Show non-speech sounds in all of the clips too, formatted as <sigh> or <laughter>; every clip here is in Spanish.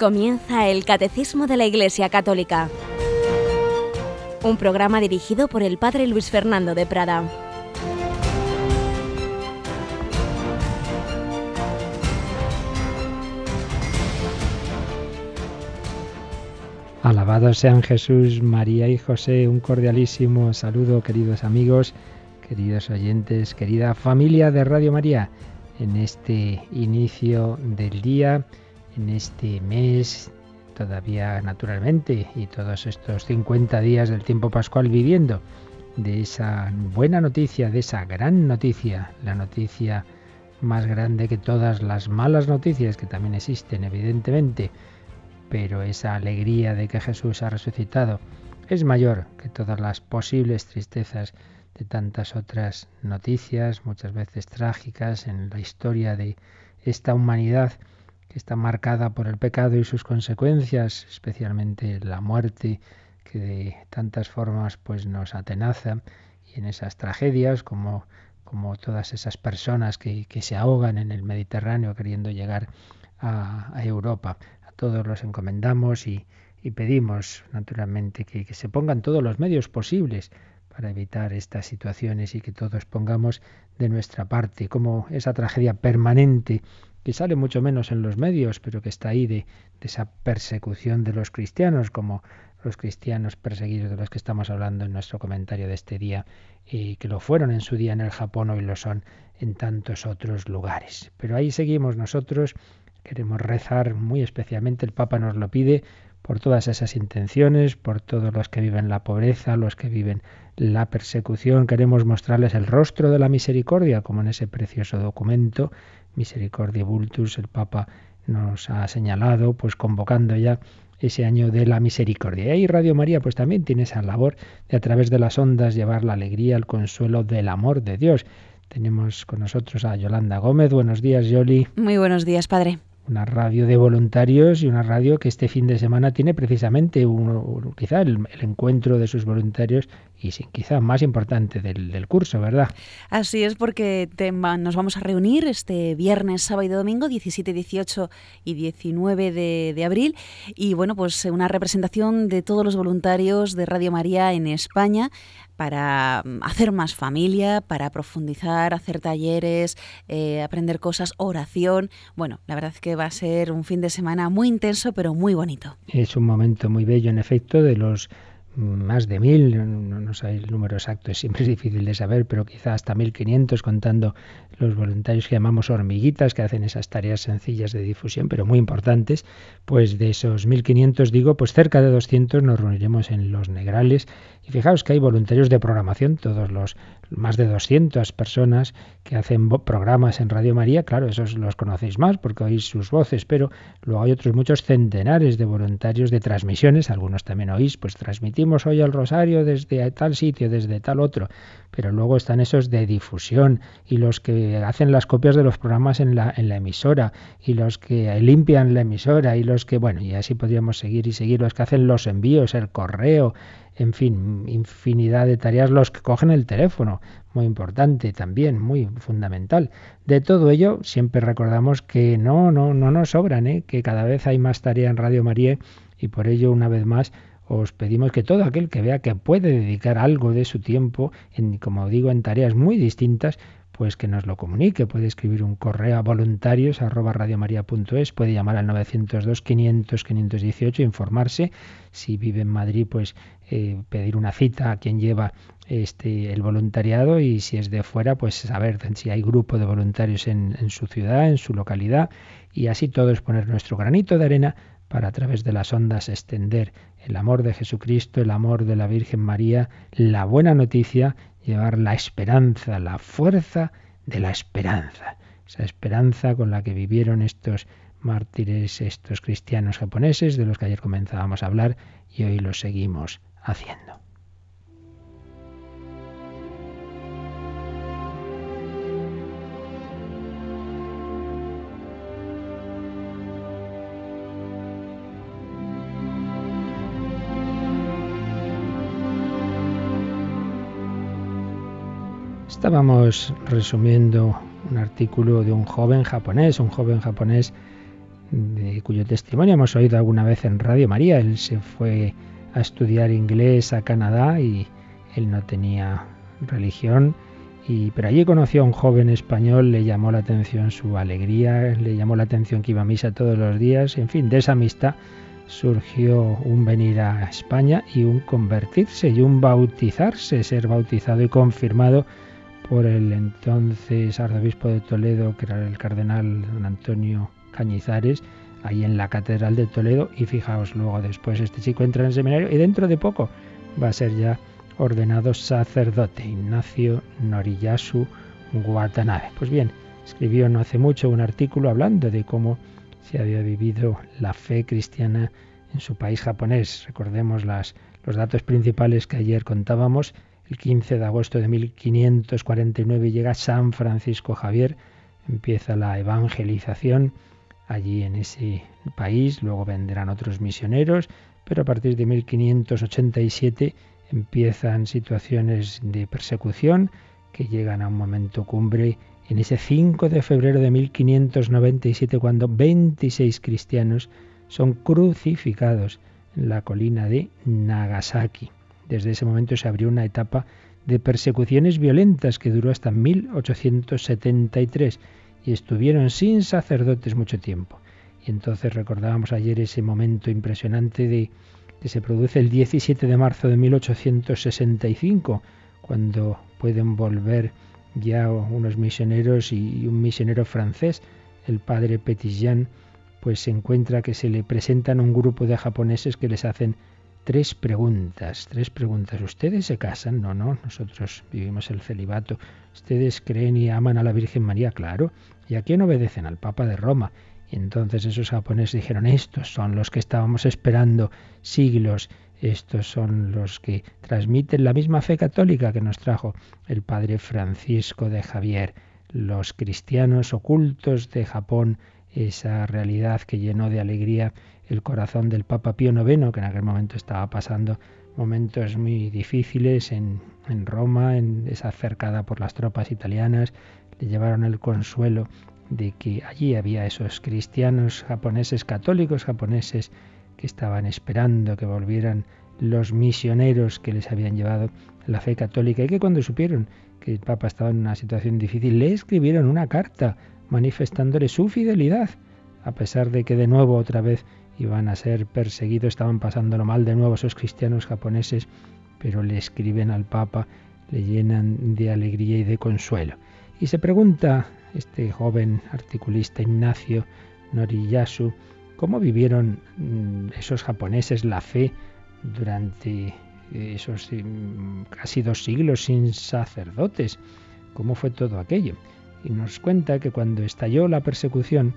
Comienza el Catecismo de la Iglesia Católica, un programa dirigido por el Padre Luis Fernando de Prada. Alabados sean Jesús, María y José. Un cordialísimo saludo, queridos amigos, queridos oyentes, querida familia de Radio María, en este inicio del día en este mes, todavía naturalmente, y todos estos 50 días del tiempo pascual viviendo de esa buena noticia, de esa gran noticia, la noticia más grande que todas las malas noticias que también existen, evidentemente, pero esa alegría de que Jesús ha resucitado es mayor que todas las posibles tristezas de tantas otras noticias, muchas veces trágicas, en la historia de esta humanidad que está marcada por el pecado y sus consecuencias, especialmente la muerte, que de tantas formas pues nos atenaza, y en esas tragedias como, como todas esas personas que, se ahogan en el Mediterráneo queriendo llegar a, Europa. A todos los encomendamos y, pedimos naturalmente que, que se pongan todos los medios posibles para evitar estas situaciones y que todos pongamos de nuestra parte, como esa tragedia permanente que sale mucho menos en los medios, pero que está ahí de, esa persecución de los cristianos, como los cristianos perseguidos de los que estamos hablando en nuestro comentario de este día, y que lo fueron en su día en el Japón, hoy lo son en tantos otros lugares. Pero ahí seguimos nosotros, queremos rezar muy especialmente, el Papa nos lo pide, por todas esas intenciones, por todos los que viven la pobreza, los que viven la persecución. Queremos mostrarles el rostro de la misericordia, como en ese precioso documento Misericordia Vultus, el Papa nos ha señalado, pues convocando ya ese año de la misericordia. Y ahí Radio María pues también tiene esa labor de a través de las ondas llevar la alegría, el consuelo del amor de Dios. Tenemos con nosotros a Yolanda Gómez. Buenos días, Yoli. Muy buenos días, padre una radio de voluntarios y una radio que este fin de semana tiene precisamente quizá el, encuentro de sus voluntarios y quizá más importante del, curso, ¿verdad? Así es, porque nos vamos a reunir este viernes, sábado y domingo, 17, 18 y 19 de, de abril. Y bueno, pues una representación de todos los voluntarios de Radio María en España para mm, hacer más familia, para profundizar, hacer talleres, eh, aprender cosas, oración. Bueno, la verdad es que va a ser un fin de semana muy intenso, pero muy bonito. Es un momento muy bello, en efecto, de los más de mil, no, no, sé el número exacto, siempre es <laughs> difícil de saber, pero quizá hasta mil quinientos contando los voluntarios que llamamos hormiguitas, que hacen esas tareas sencillas de difusión, pero muy importantes, pues de esos mil quinientos digo, pues cerca de doscientos nos reuniremos en Los Negrales fijaos que hay voluntarios de programación, todos los más de 200 personas que hacen programas en Radio María, claro, esos los conocéis más porque oís sus voces, pero luego hay otros muchos centenares de voluntarios de transmisiones, algunos también oís, pues transmitimos hoy el rosario desde tal sitio, desde tal otro, pero luego están esos de difusión y los que hacen las copias de los programas en la, en la emisora y los que limpian la emisora y los que, bueno, y así podríamos seguir y seguir, los que hacen los envíos, el correo, en fin, infinidad de tareas, los que cogen el teléfono, muy importante también, muy fundamental. De todo ello, siempre recordamos que no, no, no nos sobran, ¿eh? que cada vez hay más tarea en Radio María y por ello, una vez más, os pedimos que todo aquel que vea que puede dedicar algo de su tiempo, en, como digo, en tareas muy distintas, pues que nos lo comunique. Puede escribir un correo a voluntarios arroba puede llamar al 902 500 518 informarse. Si vive en Madrid, pues eh, pedir una cita a quien lleva este el voluntariado y si es de fuera, pues saber si hay grupo de voluntarios en, en su ciudad, en su localidad y así todos poner nuestro granito de arena para a través de las ondas extender el amor de Jesucristo, el amor de la Virgen María, la buena noticia llevar la esperanza, la fuerza de la esperanza, esa esperanza con la que vivieron estos mártires, estos cristianos japoneses, de los que ayer comenzábamos a hablar y hoy lo seguimos haciendo. Estábamos resumiendo un artículo de un joven japonés, un joven japonés de cuyo testimonio hemos oído alguna vez en Radio María. Él se fue a estudiar inglés a Canadá y él no tenía religión, y, pero allí conoció a un joven español, le llamó la atención su alegría, le llamó la atención que iba a misa todos los días, en fin, de esa amistad surgió un venir a España y un convertirse y un bautizarse, ser bautizado y confirmado por el entonces arzobispo de Toledo, que era el cardenal Antonio Cañizares, ahí en la Catedral de Toledo. Y fijaos, luego después este chico entra en el seminario y dentro de poco va a ser ya ordenado sacerdote, Ignacio Noriyasu Watanabe. Pues bien, escribió no hace mucho un artículo hablando de cómo se había vivido la fe cristiana en su país japonés. Recordemos las, los datos principales que ayer contábamos. El 15 de agosto de 1549 llega San Francisco Javier, empieza la evangelización allí en ese país, luego vendrán otros misioneros, pero a partir de 1587 empiezan situaciones de persecución que llegan a un momento cumbre en ese 5 de febrero de 1597 cuando 26 cristianos son crucificados en la colina de Nagasaki. Desde ese momento se abrió una etapa de persecuciones violentas que duró hasta 1873 y estuvieron sin sacerdotes mucho tiempo. Y entonces recordábamos ayer ese momento impresionante de que se produce el 17 de marzo de 1865, cuando pueden volver ya unos misioneros y un misionero francés, el padre Petitjean, pues se encuentra que se le presentan un grupo de japoneses que les hacen tres preguntas, tres preguntas. ¿Ustedes se casan? No, no, nosotros vivimos el celibato. ¿Ustedes creen y aman a la Virgen María? Claro. ¿Y a quién obedecen? Al Papa de Roma. Y entonces esos japoneses dijeron, estos son los que estábamos esperando siglos, estos son los que transmiten la misma fe católica que nos trajo el Padre Francisco de Javier, los cristianos ocultos de Japón, esa realidad que llenó de alegría el corazón del Papa Pío IX, que en aquel momento estaba pasando momentos muy difíciles en, en Roma, en esa cercada por las tropas italianas, le llevaron el consuelo de que allí había esos cristianos japoneses, católicos japoneses, que estaban esperando que volvieran los misioneros que les habían llevado la fe católica y que cuando supieron que el Papa estaba en una situación difícil, le escribieron una carta manifestándole su fidelidad, a pesar de que de nuevo otra vez iban a ser perseguidos, estaban pasándolo mal de nuevo esos cristianos japoneses, pero le escriben al Papa, le llenan de alegría y de consuelo. Y se pregunta este joven articulista Ignacio Noriyasu, cómo vivieron mm, esos japoneses la fe durante esos mm, casi dos siglos sin sacerdotes. ¿Cómo fue todo aquello? Y nos cuenta que cuando estalló la persecución,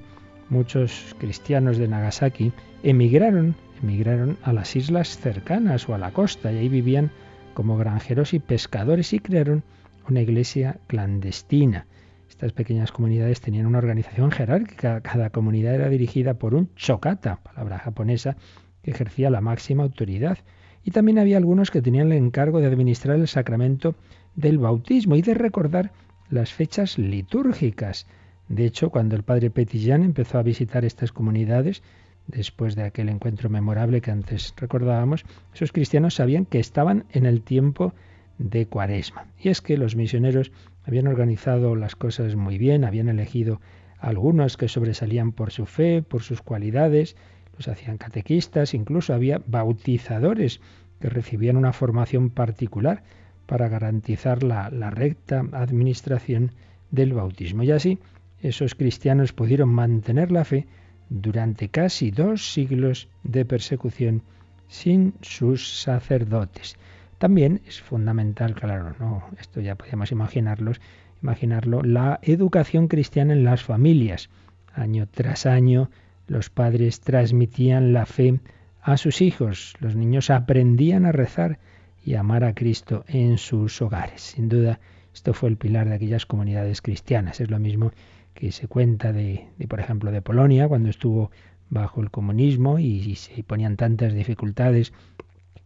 muchos cristianos de Nagasaki emigraron, emigraron a las islas cercanas o a la costa y ahí vivían como granjeros y pescadores y crearon una iglesia clandestina. Estas pequeñas comunidades tenían una organización jerárquica, cada comunidad era dirigida por un chokata, palabra japonesa que ejercía la máxima autoridad. Y también había algunos que tenían el encargo de administrar el sacramento del bautismo y de recordar las fechas litúrgicas. De hecho, cuando el padre Petillán empezó a visitar estas comunidades, después de aquel encuentro memorable que antes recordábamos, esos cristianos sabían que estaban en el tiempo de Cuaresma. Y es que los misioneros habían organizado las cosas muy bien, habían elegido algunos que sobresalían por su fe, por sus cualidades, los hacían catequistas, incluso había bautizadores que recibían una formación particular para garantizar la, recta administración del bautismo. Y así esos cristianos pudieron mantener la fe durante casi dos siglos de persecución sin sus sacerdotes. También es fundamental, claro, no, esto ya podemos imaginarlos, imaginarlo, la educación cristiana en las familias. Año tras año los padres transmitían la fe a sus hijos, los niños aprendían a rezar y amar a Cristo en sus hogares. Sin duda, esto fue el pilar de aquellas comunidades cristianas. Es lo mismo que se cuenta de, por ejemplo, de Polonia, cuando estuvo bajo el comunismo y, se ponían tantas dificultades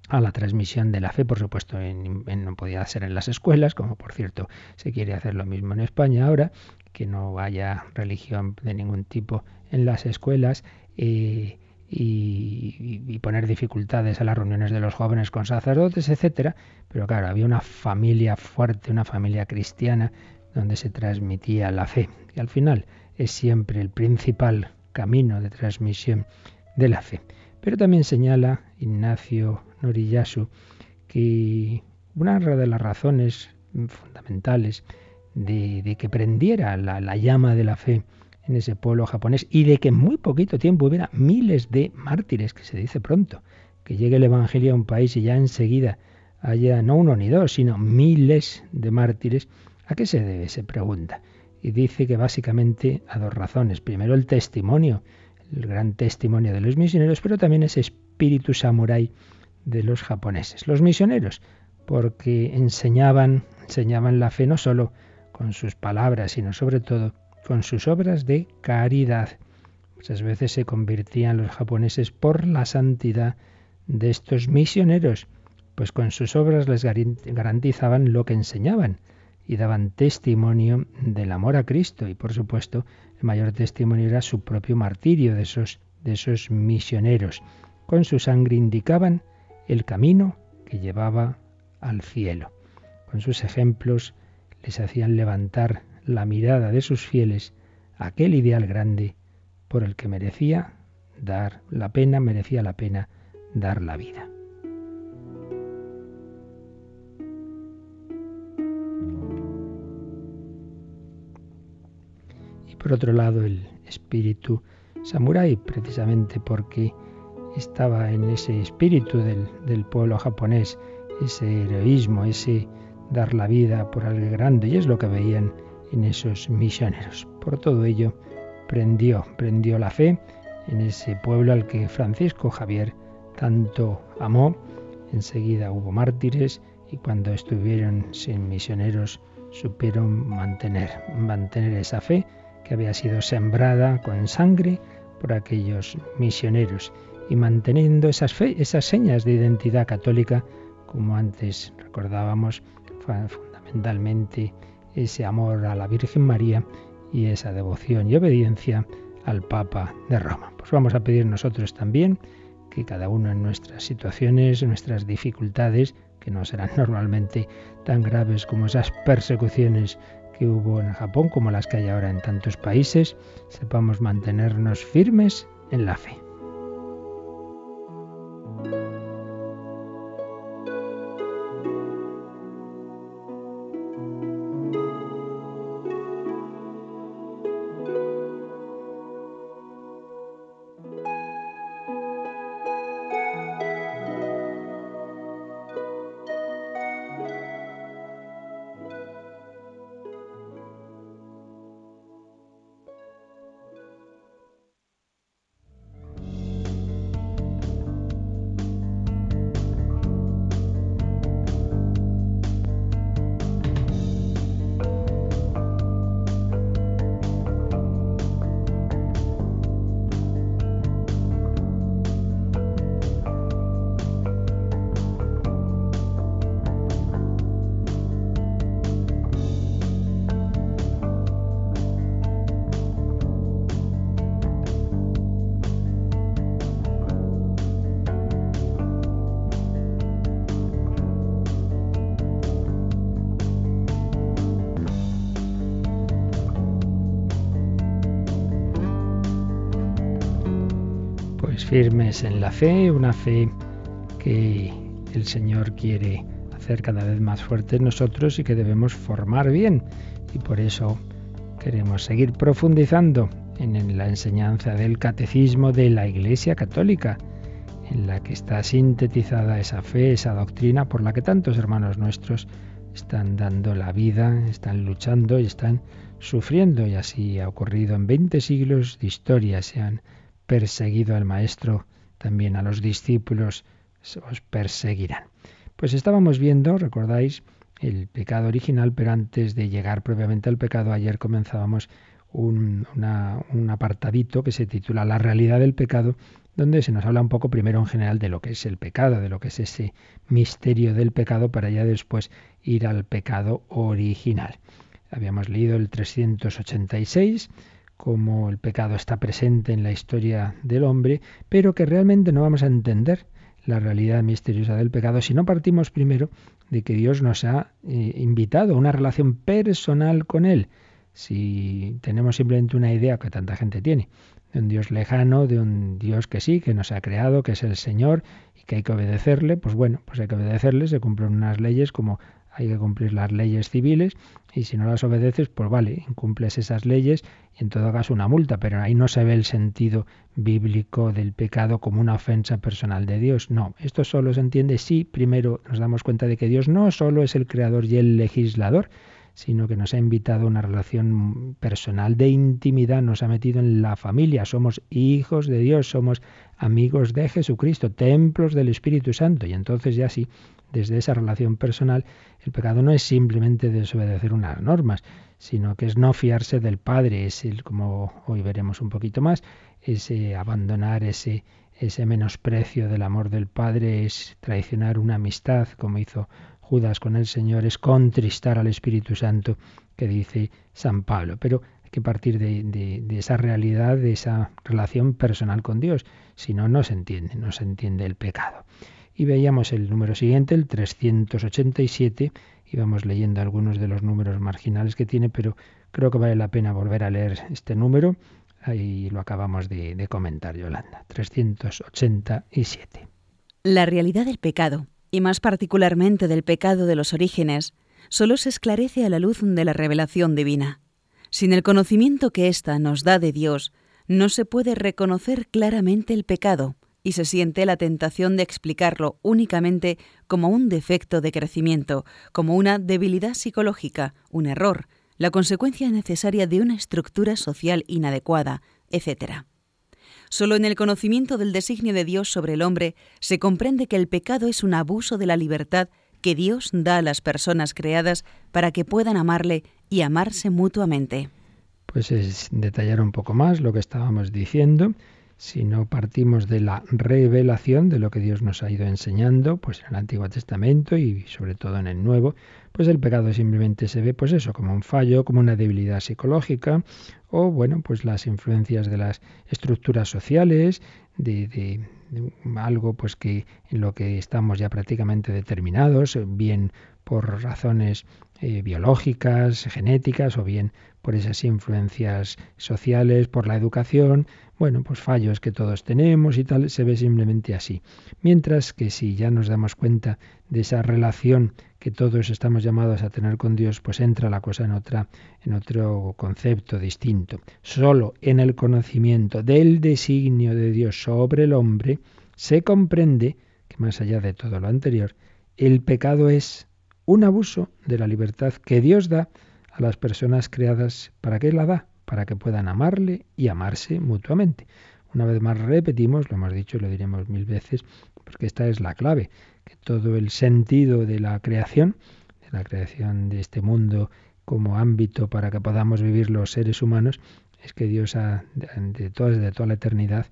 a la transmisión de la fe, por supuesto, no podía ser en las escuelas, como por cierto se quiere hacer lo mismo en España ahora, que no haya religión de ningún tipo en las escuelas. Eh, y, poner dificultades a las reuniones de los jóvenes con sacerdotes, etcétera. Pero claro, había una familia fuerte, una familia cristiana, donde se transmitía la fe. Y al final es siempre el principal camino de transmisión de la fe. Pero también señala Ignacio Noriyasu que una de las razones fundamentales de, que prendiera la llama de la fe en ese pueblo japonés y de que en muy poquito tiempo hubiera miles de mártires, que se dice pronto, que llegue el Evangelio a un país y ya enseguida haya no uno ni dos, sino miles de mártires, ¿a qué se debe? Se pregunta. Y dice que básicamente a dos razones. Primero el testimonio, el gran testimonio de los misioneros, pero también ese espíritu samurái de los japoneses. Los misioneros, porque enseñaban, enseñaban la fe no solo con sus palabras, sino sobre todo con sus obras de caridad. Muchas veces se convertían los japoneses por la santidad de estos misioneros, pues con sus obras les garantizaban lo que enseñaban y daban testimonio del amor a Cristo y por supuesto el mayor testimonio era su propio martirio de esos, de esos misioneros. Con su sangre indicaban el camino que llevaba al cielo. Con sus ejemplos les hacían levantar la mirada de sus fieles aquel ideal grande por el que merecía dar la pena, merecía la pena dar la vida. Y por otro lado el espíritu samurái, precisamente porque estaba en ese espíritu del, del pueblo japonés, ese heroísmo, ese dar la vida por algo grande, y es lo que veían en esos misioneros. Por todo ello, prendió, prendió la fe en ese pueblo al que Francisco Javier tanto amó. Enseguida hubo mártires y cuando estuvieron sin misioneros supieron mantener, mantener esa fe que había sido sembrada con sangre por aquellos misioneros y manteniendo esas, fe, esas señas de identidad católica, como antes recordábamos, fundamentalmente ese amor a la Virgen María y esa devoción y obediencia al Papa de Roma. Pues vamos a pedir nosotros también que cada uno en nuestras situaciones, nuestras dificultades, que no serán <laughs> normalmente tan graves como esas persecuciones que hubo en Japón, como las que hay ahora en tantos países, sepamos mantenernos firmes en la fe. Fe, una fe que el Señor quiere hacer cada vez más fuerte nosotros y que debemos formar bien. Y por eso queremos seguir profundizando en la enseñanza del catecismo de la Iglesia Católica, en la que está sintetizada esa fe, esa doctrina por la que tantos hermanos nuestros están dando la vida, están luchando y están sufriendo. Y así ha ocurrido en 20 siglos de historia. Se han perseguido al Maestro, también a los discípulos os perseguirán. Pues estábamos viendo, recordáis, el pecado original, pero antes de llegar propiamente al pecado, ayer comenzábamos un, un, apartadito que se titula La realidad del pecado, donde se nos habla un poco primero en general de lo que es el pecado, de lo que es ese misterio del pecado, para ya después ir al pecado original. Habíamos leído el 386, cómo el pecado está presente en la historia del hombre, pero que realmente no vamos a entender la realidad misteriosa del pecado si no partimos primero de que Dios nos ha eh, invitado a una relación personal con Él. Si tenemos simplemente una idea que tanta gente tiene, de un Dios lejano, de un Dios que sí, que nos ha creado, que es el Señor y que hay que obedecerle, pues bueno, pues hay que obedecerle, se cumplen unas leyes como hay que cumplir las leyes civiles y si no las obedeces, pues vale, incumples esas leyes y en todo caso una multa, pero ahí no se ve el sentido bíblico del pecado como una ofensa personal de Dios. No, esto solo se entiende si primero nos damos cuenta de que Dios no solo es el creador y el legislador, sino que nos ha invitado a una relación personal de intimidad, nos ha metido en la familia, somos hijos de Dios, somos amigos de Jesucristo, templos del Espíritu Santo, y entonces ya sí, desde esa relación personal, el pecado no es simplemente desobedecer unas normas, sino que es no fiarse del Padre, es el, como hoy veremos un poquito más, ese abandonar ese ese menosprecio del amor del Padre es traicionar una amistad, como hizo Judas con el Señor es contristar al Espíritu Santo que dice San Pablo. Pero hay que partir de, esa realidad, de esa relación personal con Dios. Si no, no se entiende, no se entiende el pecado. Y veíamos el número siguiente, el 387, íbamos leyendo algunos de los números marginales que tiene, pero creo que vale la pena volver a leer este número. Ahí lo acabamos de, de comentar, Yolanda. 387. La realidad del pecado y más particularmente del pecado de los orígenes, solo se esclarece a la luz de la revelación divina. Sin el conocimiento que ésta nos da de Dios, no se puede reconocer claramente el pecado y se siente la tentación de explicarlo únicamente como un defecto de crecimiento, como una debilidad psicológica, un error, la consecuencia necesaria de una estructura social inadecuada, etc. Solo en el conocimiento del designio de Dios sobre el hombre se comprende que el pecado es un abuso de la libertad que Dios da a las personas creadas para que puedan amarle y amarse mutuamente. Pues es detallar un poco más lo que estábamos diciendo. Si no partimos de la revelación de lo que Dios nos ha ido enseñando, pues en el Antiguo Testamento y sobre todo en el Nuevo, pues el pecado simplemente se ve pues eso, como un fallo, como una debilidad psicológica o bueno, pues las influencias de las estructuras sociales, de, algo pues que en lo que estamos ya prácticamente determinados, bien por razones eh, biológicas, genéticas o bien por esas influencias sociales, por la educación, bueno, pues fallos que todos tenemos y tal, se ve simplemente así. Mientras que si ya nos damos cuenta de esa relación que todos estamos llamados a tener con Dios, pues entra la cosa en otra en otro concepto distinto. Solo en el conocimiento del designio de Dios sobre el hombre se comprende que más allá de todo lo anterior, el pecado es un abuso de la libertad que Dios da a las personas creadas. ¿Para qué la da? Para que puedan amarle y amarse mutuamente. Una vez más repetimos, lo hemos dicho y lo diremos mil veces, porque esta es la clave que todo el sentido de la creación, de la creación de este mundo como ámbito para que podamos vivir los seres humanos, es que Dios ha, de, toda, de toda la eternidad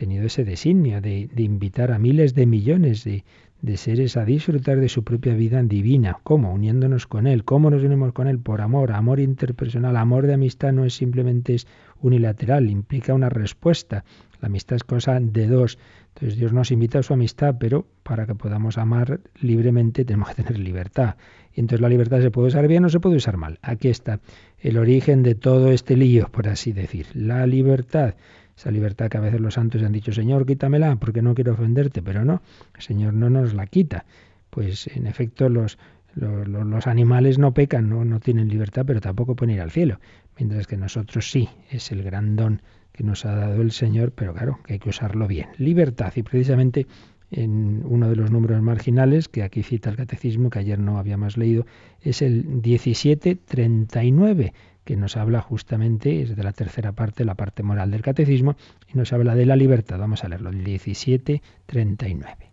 tenido ese designio de, invitar a miles de millones de, de seres a disfrutar de su propia vida divina. ¿Cómo? Uniéndonos con Él. ¿Cómo nos unimos con Él? Por amor, amor interpersonal. Amor de amistad no es simplemente unilateral, implica una respuesta. La amistad es cosa de dos. Entonces Dios nos invita a su amistad, pero para que podamos amar libremente tenemos que tener libertad. Y entonces la libertad se puede usar bien o se puede usar mal. Aquí está el origen de todo este lío, por así decir. La libertad. Esa libertad que a veces los santos han dicho, Señor, quítamela, porque no quiero ofenderte, pero no, el Señor no nos la quita. Pues en efecto los, los, los, animales no pecan, no, no tienen libertad, pero tampoco pueden ir al cielo, mientras que nosotros sí, es el gran don que nos ha dado el Señor, pero claro, que hay que usarlo bien. Libertad, y precisamente en uno de los números marginales que aquí cita el catecismo, que ayer no habíamos leído, es el 1739, que nos habla justamente, es de la tercera parte, la parte moral del catecismo, y nos habla de la libertad. Vamos a leerlo, el 1739.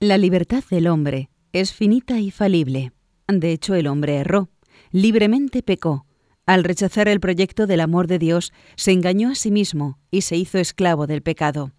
La libertad del hombre es finita y falible. De hecho, el hombre erró, libremente pecó, al rechazar el proyecto del amor de Dios, se engañó a sí mismo y se hizo esclavo del pecado.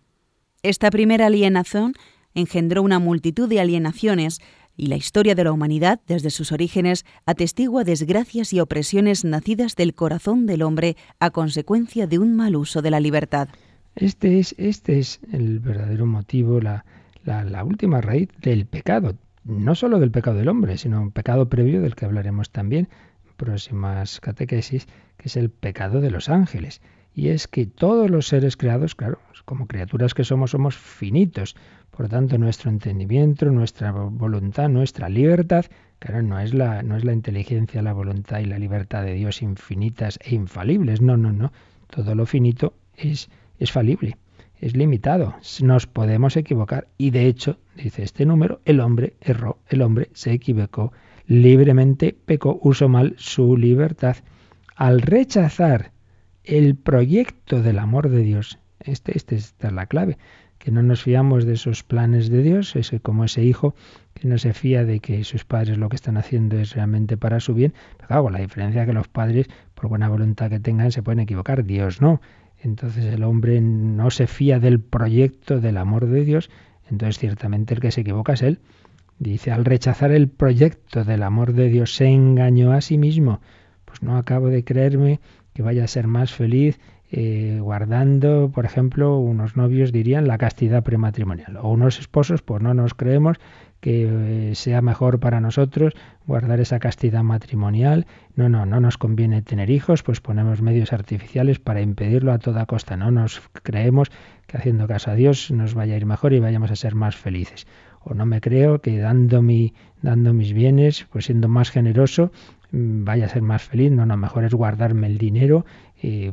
Esta primera alienación engendró una multitud de alienaciones y la historia de la humanidad desde sus orígenes atestigua desgracias y opresiones nacidas del corazón del hombre a consecuencia de un mal uso de la libertad. Este es, este es el verdadero motivo, la, la, última raíz del pecado, no solo del pecado del hombre, sino un pecado previo del que hablaremos también en próximas catequesis, que es el pecado de los ángeles. Y es que todos los seres creados, claro, como criaturas que somos, somos finitos. Por tanto, nuestro entendimiento, nuestra voluntad, nuestra libertad, claro, no es la, no es la inteligencia, la voluntad y la libertad de Dios infinitas e infalibles. No, no, no. Todo lo finito es, es falible, es limitado. Nos podemos equivocar. Y de hecho, dice este número, el hombre erró, el hombre se equivocó, libremente pecó, usó mal su libertad. Al rechazar el proyecto del amor de Dios, este, este, esta es la clave, que no nos fiamos de esos planes de Dios, ese, como ese hijo que no se fía de que sus padres lo que están haciendo es realmente para su bien. Pero claro, la diferencia es que los padres, por buena voluntad que tengan, se pueden equivocar, Dios no. Entonces el hombre no se fía del proyecto del amor de Dios, entonces ciertamente el que se equivoca es él. Dice, al rechazar el proyecto del amor de Dios se engañó a sí mismo. Pues no acabo de creerme que vaya a ser más feliz eh, guardando, por ejemplo, unos novios dirían la castidad prematrimonial, o unos esposos, pues no nos creemos que eh, sea mejor para nosotros guardar esa castidad matrimonial. No, no, no nos conviene tener hijos, pues ponemos medios artificiales para impedirlo a toda costa. No nos creemos que haciendo caso a Dios nos vaya a ir mejor y vayamos a ser más felices. O no me creo que dando, mi, dando mis bienes, pues siendo más generoso, vaya a ser más feliz. No, no, mejor es guardarme el dinero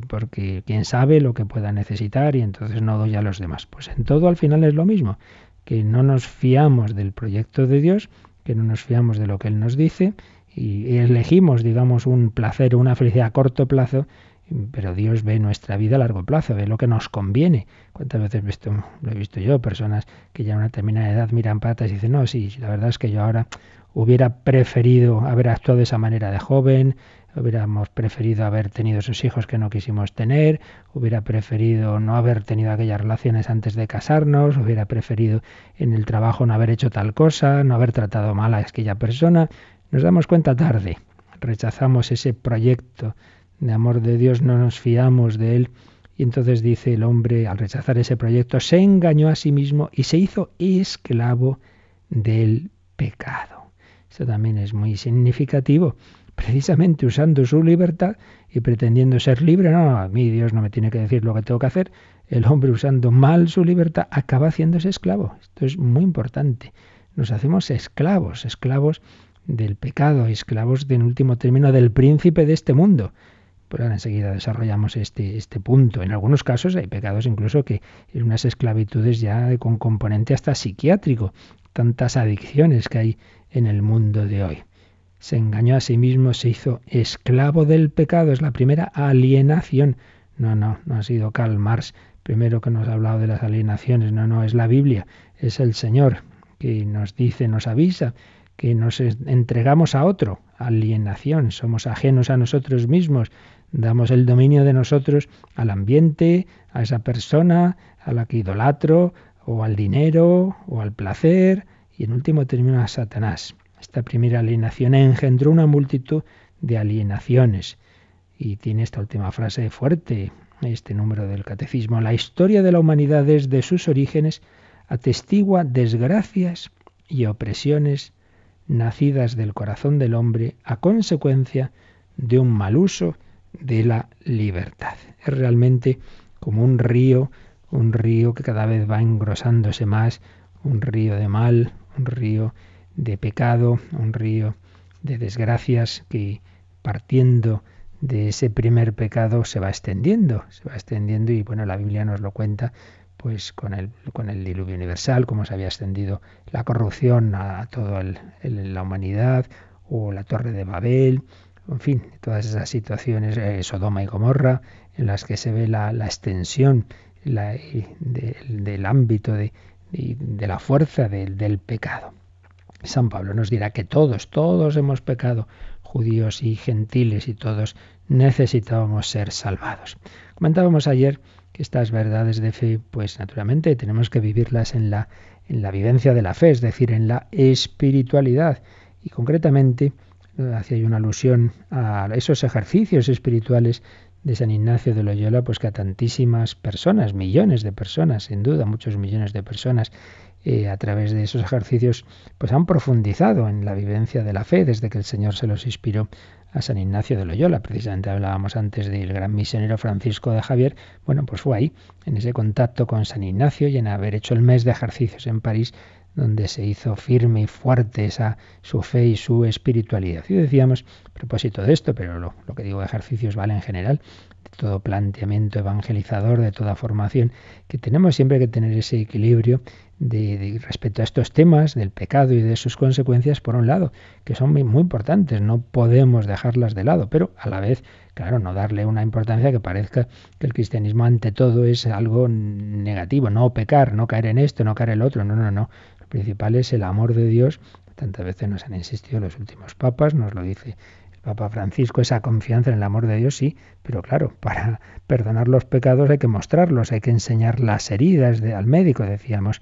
porque quién sabe lo que pueda necesitar y entonces no doy a los demás. Pues en todo al final es lo mismo, que no nos fiamos del proyecto de Dios, que no nos fiamos de lo que Él nos dice y elegimos, digamos, un placer o una felicidad a corto plazo, pero Dios ve nuestra vida a largo plazo, ve lo que nos conviene. ¿Cuántas veces he visto, lo he visto yo, personas que ya a una determinada edad miran patas y dicen, no, sí, la verdad es que yo ahora hubiera preferido haber actuado de esa manera de joven, hubiéramos preferido haber tenido esos hijos que no quisimos tener, hubiera preferido no haber tenido aquellas relaciones antes de casarnos, hubiera preferido en el trabajo no haber hecho tal cosa, no haber tratado mal a aquella persona. Nos damos cuenta tarde, rechazamos ese proyecto de amor de Dios, no nos fiamos de él. Y entonces dice el hombre, al rechazar ese proyecto, se engañó a sí mismo y se hizo esclavo del pecado. Eso también es muy significativo precisamente usando su libertad y pretendiendo ser libre, no, a mí Dios no me tiene que decir lo que tengo que hacer, el hombre usando mal su libertad acaba haciéndose esclavo. Esto es muy importante. Nos hacemos esclavos, esclavos del pecado, esclavos de, en último término del príncipe de este mundo. Pues ahora enseguida desarrollamos este, este punto. En algunos casos hay pecados incluso que en unas esclavitudes ya con componente hasta psiquiátrico, tantas adicciones que hay en el mundo de hoy se engañó a sí mismo, se hizo esclavo del pecado. Es la primera alienación. No, no, no ha sido Karl Marx primero que nos ha hablado de las alienaciones. No, no, es la Biblia, es el Señor que nos dice, nos avisa que nos entregamos a otro, alienación, somos ajenos a nosotros mismos, damos el dominio de nosotros al ambiente, a esa persona a la que idolatro, o al dinero, o al placer, y en último término a Satanás. Esta primera alienación engendró una multitud de alienaciones. Y tiene esta última frase fuerte, este número del catecismo. La historia de la humanidad desde sus orígenes atestigua desgracias y opresiones nacidas del corazón del hombre a consecuencia de un mal uso de la libertad. Es realmente como un río, un río que cada vez va engrosándose más, un río de mal, un río de pecado, un río de desgracias que partiendo de ese primer pecado se va extendiendo, se va extendiendo y bueno, la Biblia nos lo cuenta pues con el, con el diluvio universal, cómo se había extendido la corrupción a toda la humanidad, o la torre de Babel, en fin, todas esas situaciones, eh, Sodoma y Gomorra, en las que se ve la, extensión del ámbito de, de, la fuerza del pecado. San Pablo nos dirá que todos, todos hemos pecado, judíos y gentiles, y todos necesitábamos ser salvados. Comentábamos ayer que estas verdades de fe, pues naturalmente tenemos que vivirlas en la, en la vivencia de la fe, es decir, en la espiritualidad. Y concretamente, hacía una alusión a esos ejercicios espirituales de San Ignacio de Loyola, pues que a tantísimas personas, millones de personas, sin duda, muchos millones de personas, eh, a través de esos ejercicios, pues han profundizado en la vivencia de la fe desde que el Señor se los inspiró a San Ignacio de Loyola. Precisamente hablábamos antes del gran misionero Francisco de Javier. Bueno, pues fue ahí, en ese contacto con San Ignacio y en haber hecho el mes de ejercicios en París, donde se hizo firme y fuerte esa su fe y su espiritualidad. Y decíamos, a propósito de esto, pero lo, lo que digo de ejercicios vale en general, todo planteamiento evangelizador, de toda formación, que tenemos siempre que tener ese equilibrio de, respecto a estos temas del pecado y de sus consecuencias, por un lado, que son muy, muy, importantes, no podemos dejarlas de lado, pero a la vez, claro, no darle una importancia que parezca que el cristianismo ante todo es algo negativo, no pecar, no caer en esto, no caer en el otro, no, no, no. Lo principal es el amor de Dios. Tantas veces nos han insistido los últimos papas, nos lo dice Papa Francisco, esa confianza en el amor de Dios, sí, pero claro, para perdonar los pecados hay que mostrarlos, hay que enseñar las heridas al médico, decíamos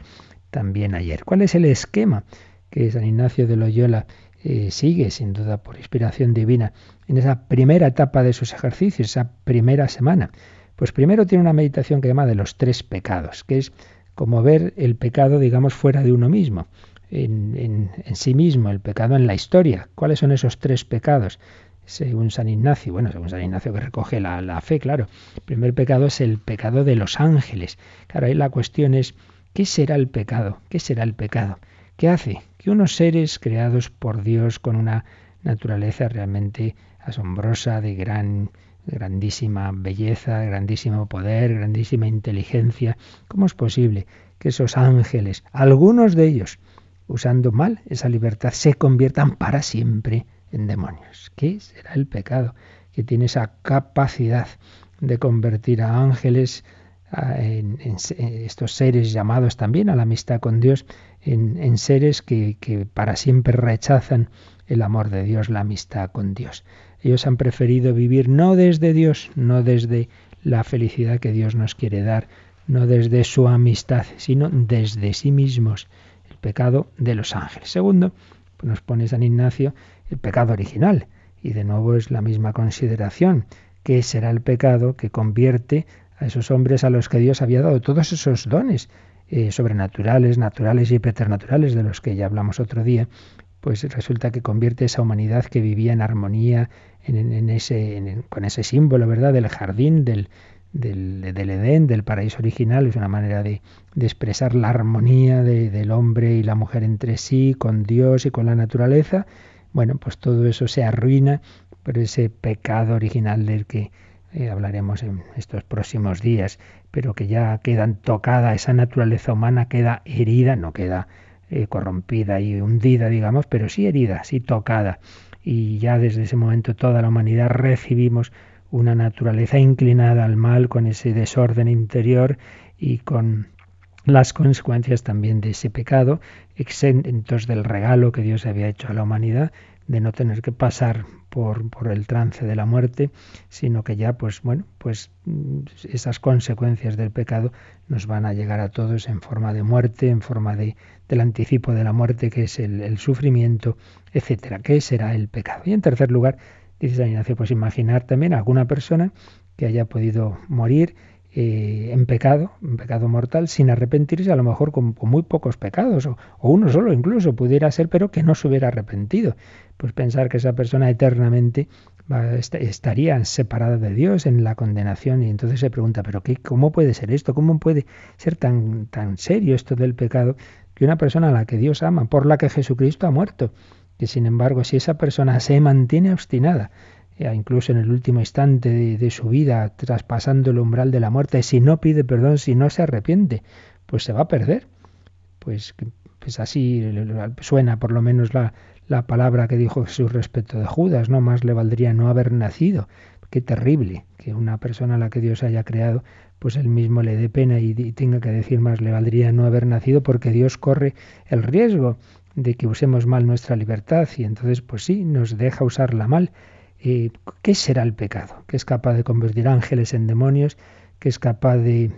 también ayer. ¿Cuál es el esquema que San Ignacio de Loyola eh, sigue, sin duda por inspiración divina, en esa primera etapa de sus ejercicios, esa primera semana? Pues primero tiene una meditación que llama de los tres pecados, que es como ver el pecado, digamos, fuera de uno mismo en, sí mismo, el pecado en la historia. ¿Cuáles son esos tres pecados? según San Ignacio, bueno, según San Ignacio que recoge la, la, fe, claro. El primer pecado es el pecado de los ángeles. Claro, ahí la cuestión es, ¿qué será el pecado? ¿Qué será el pecado? ¿Qué hace? Que unos seres creados por Dios con una naturaleza realmente asombrosa, de gran, grandísima belleza, grandísimo poder, grandísima inteligencia, ¿cómo es posible que esos ángeles, algunos de ellos, usando mal esa libertad, se conviertan para siempre en demonios. ¿Qué será el pecado que tiene esa capacidad de convertir a ángeles, en, estos seres llamados también a la amistad con Dios, en, seres que, para siempre rechazan el amor de Dios, la amistad con Dios? Ellos han preferido vivir no desde Dios, no desde la felicidad que Dios nos quiere dar, no desde su amistad, sino desde sí mismos pecado de los ángeles. Segundo, nos pone San Ignacio el pecado original. Y de nuevo es la misma consideración. ¿Qué será el pecado que convierte a esos hombres a los que Dios había dado todos esos dones eh, sobrenaturales, naturales y preternaturales de los que ya hablamos otro día? Pues resulta que convierte esa humanidad que vivía en armonía con ese símbolo, ¿verdad?, del jardín, del, del, del, Edén, del paraíso original, es una manera de, de expresar la armonía del hombre y la mujer entre sí, con Dios y con la naturaleza. Bueno, pues todo eso se arruina por ese pecado original del que eh, hablaremos en estos próximos días, pero que ya queda tocada, esa naturaleza humana queda herida, no queda eh, corrompida y hundida, digamos, pero sí herida, sí tocada. Y ya desde ese momento toda la humanidad recibimos una naturaleza inclinada al mal, con ese desorden interior y con las consecuencias también de ese pecado, exentos del regalo que Dios había hecho a la humanidad, de no tener que pasar por, por, el trance de la muerte, sino que ya, pues bueno, pues mm, esas consecuencias del pecado nos van a llegar a todos en forma de muerte, en forma de, del anticipo de la muerte, que es el, el sufrimiento, etcétera. ¿Qué será el pecado? Y en tercer lugar, Dice San Ignacio, pues imaginar también a alguna persona que haya podido morir eh, en pecado, en pecado mortal, sin arrepentirse, a lo mejor con, muy pocos pecados, o, uno solo incluso pudiera ser, pero que no se hubiera arrepentido. Pues pensar que esa persona eternamente estaría separada de Dios en la condenación y entonces se pregunta, pero qué, ¿cómo puede ser esto? ¿Cómo puede ser tan, tan serio esto del pecado que una persona a la que Dios ama, por la que Jesucristo ha muerto, que sin embargo si esa persona se mantiene obstinada, eh, incluso en el último instante de, su vida, traspasando el umbral de la muerte, si no pide perdón, si no se arrepiente, pues se va a perder. Pues, pues así suena por lo menos la, la palabra que dijo Jesús respecto de Judas, no más le valdría no haber nacido. Qué terrible que una persona a la que Dios haya creado, pues él mismo le dé pena y tenga que decir más le valdría no haber nacido porque Dios corre el riesgo de que usemos mal nuestra libertad y entonces pues sí, nos deja usarla mal. Eh, ¿Qué será el pecado? Que es capaz de convertir ángeles en demonios, que es capaz de,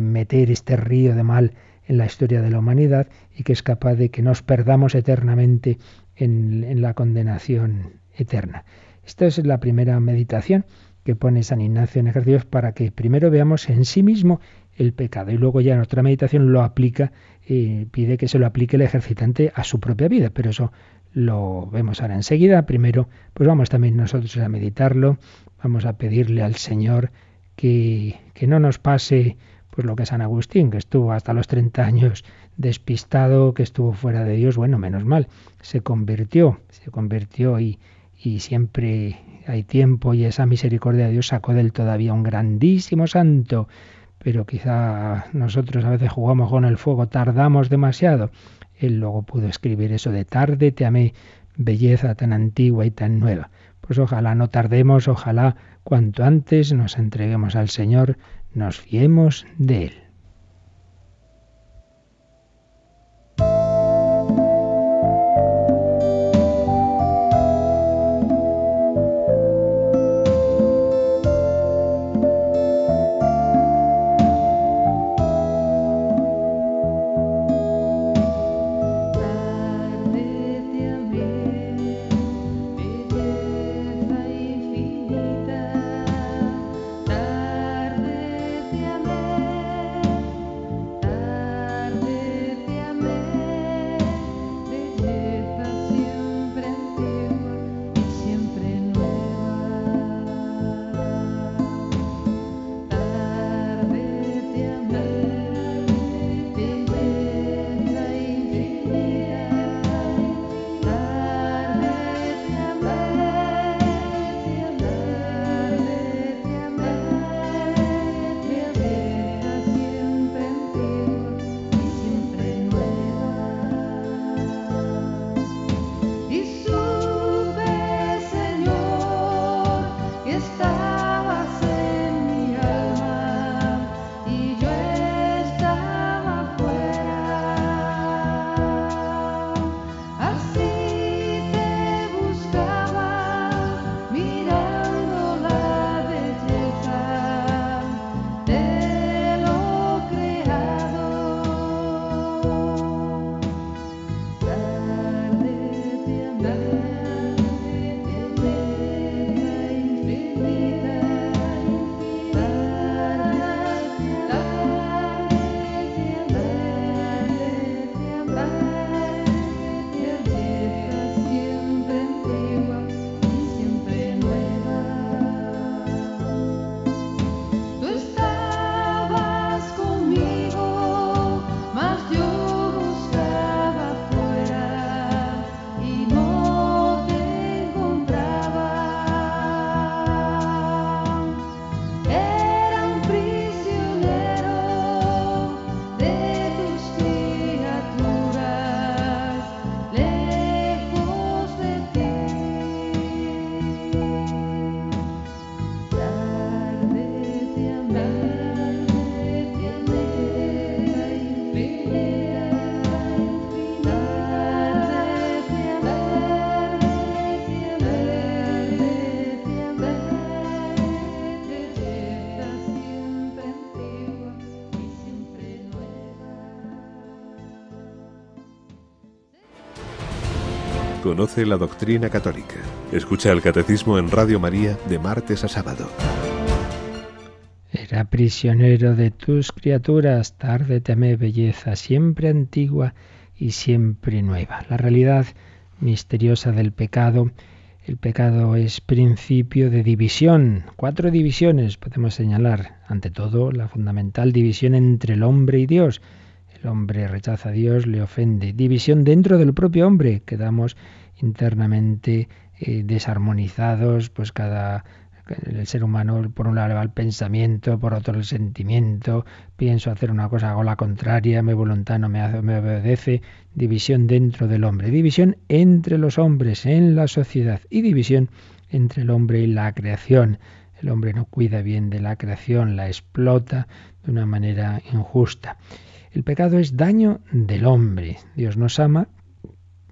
meter este río de mal en la historia de la humanidad y que es capaz de que nos perdamos eternamente en, en la condenación eterna. Esta es la primera meditación que pone San Ignacio en ejercicios para que primero veamos en sí mismo el pecado y luego ya en otra meditación lo aplica y pide que se lo aplique el ejercitante a su propia vida, pero eso lo vemos ahora enseguida. Primero, pues vamos también nosotros a meditarlo, vamos a pedirle al Señor que, que no nos pase pues lo que San Agustín, que estuvo hasta los 30 años despistado, que estuvo fuera de Dios, bueno, menos mal, se convirtió, se convirtió y, y siempre hay tiempo y esa misericordia de Dios sacó de él todavía un grandísimo santo, pero quizá nosotros a veces jugamos con el fuego, tardamos demasiado. Él luego pudo escribir eso de tarde te amé, belleza tan antigua y tan nueva. Pues ojalá no tardemos, ojalá cuanto antes nos entreguemos al Señor, nos fiemos de Él. Conoce la doctrina católica. Escucha el catecismo en Radio María de martes a sábado. Era prisionero de tus criaturas, tarde temé belleza, siempre antigua y siempre nueva. La realidad misteriosa del pecado. El pecado es principio de división. Cuatro divisiones podemos señalar. Ante todo, la fundamental división entre el hombre y Dios. El hombre rechaza a Dios, le ofende. División dentro del propio hombre. Quedamos internamente eh, desarmonizados, pues cada el ser humano por un lado va el pensamiento, por otro el sentimiento, pienso hacer una cosa, hago la contraria, mi voluntad no me, hace, me obedece, división dentro del hombre, división entre los hombres en la sociedad y división entre el hombre y la creación. El hombre no cuida bien de la creación, la explota de una manera injusta. El pecado es daño del hombre. Dios nos ama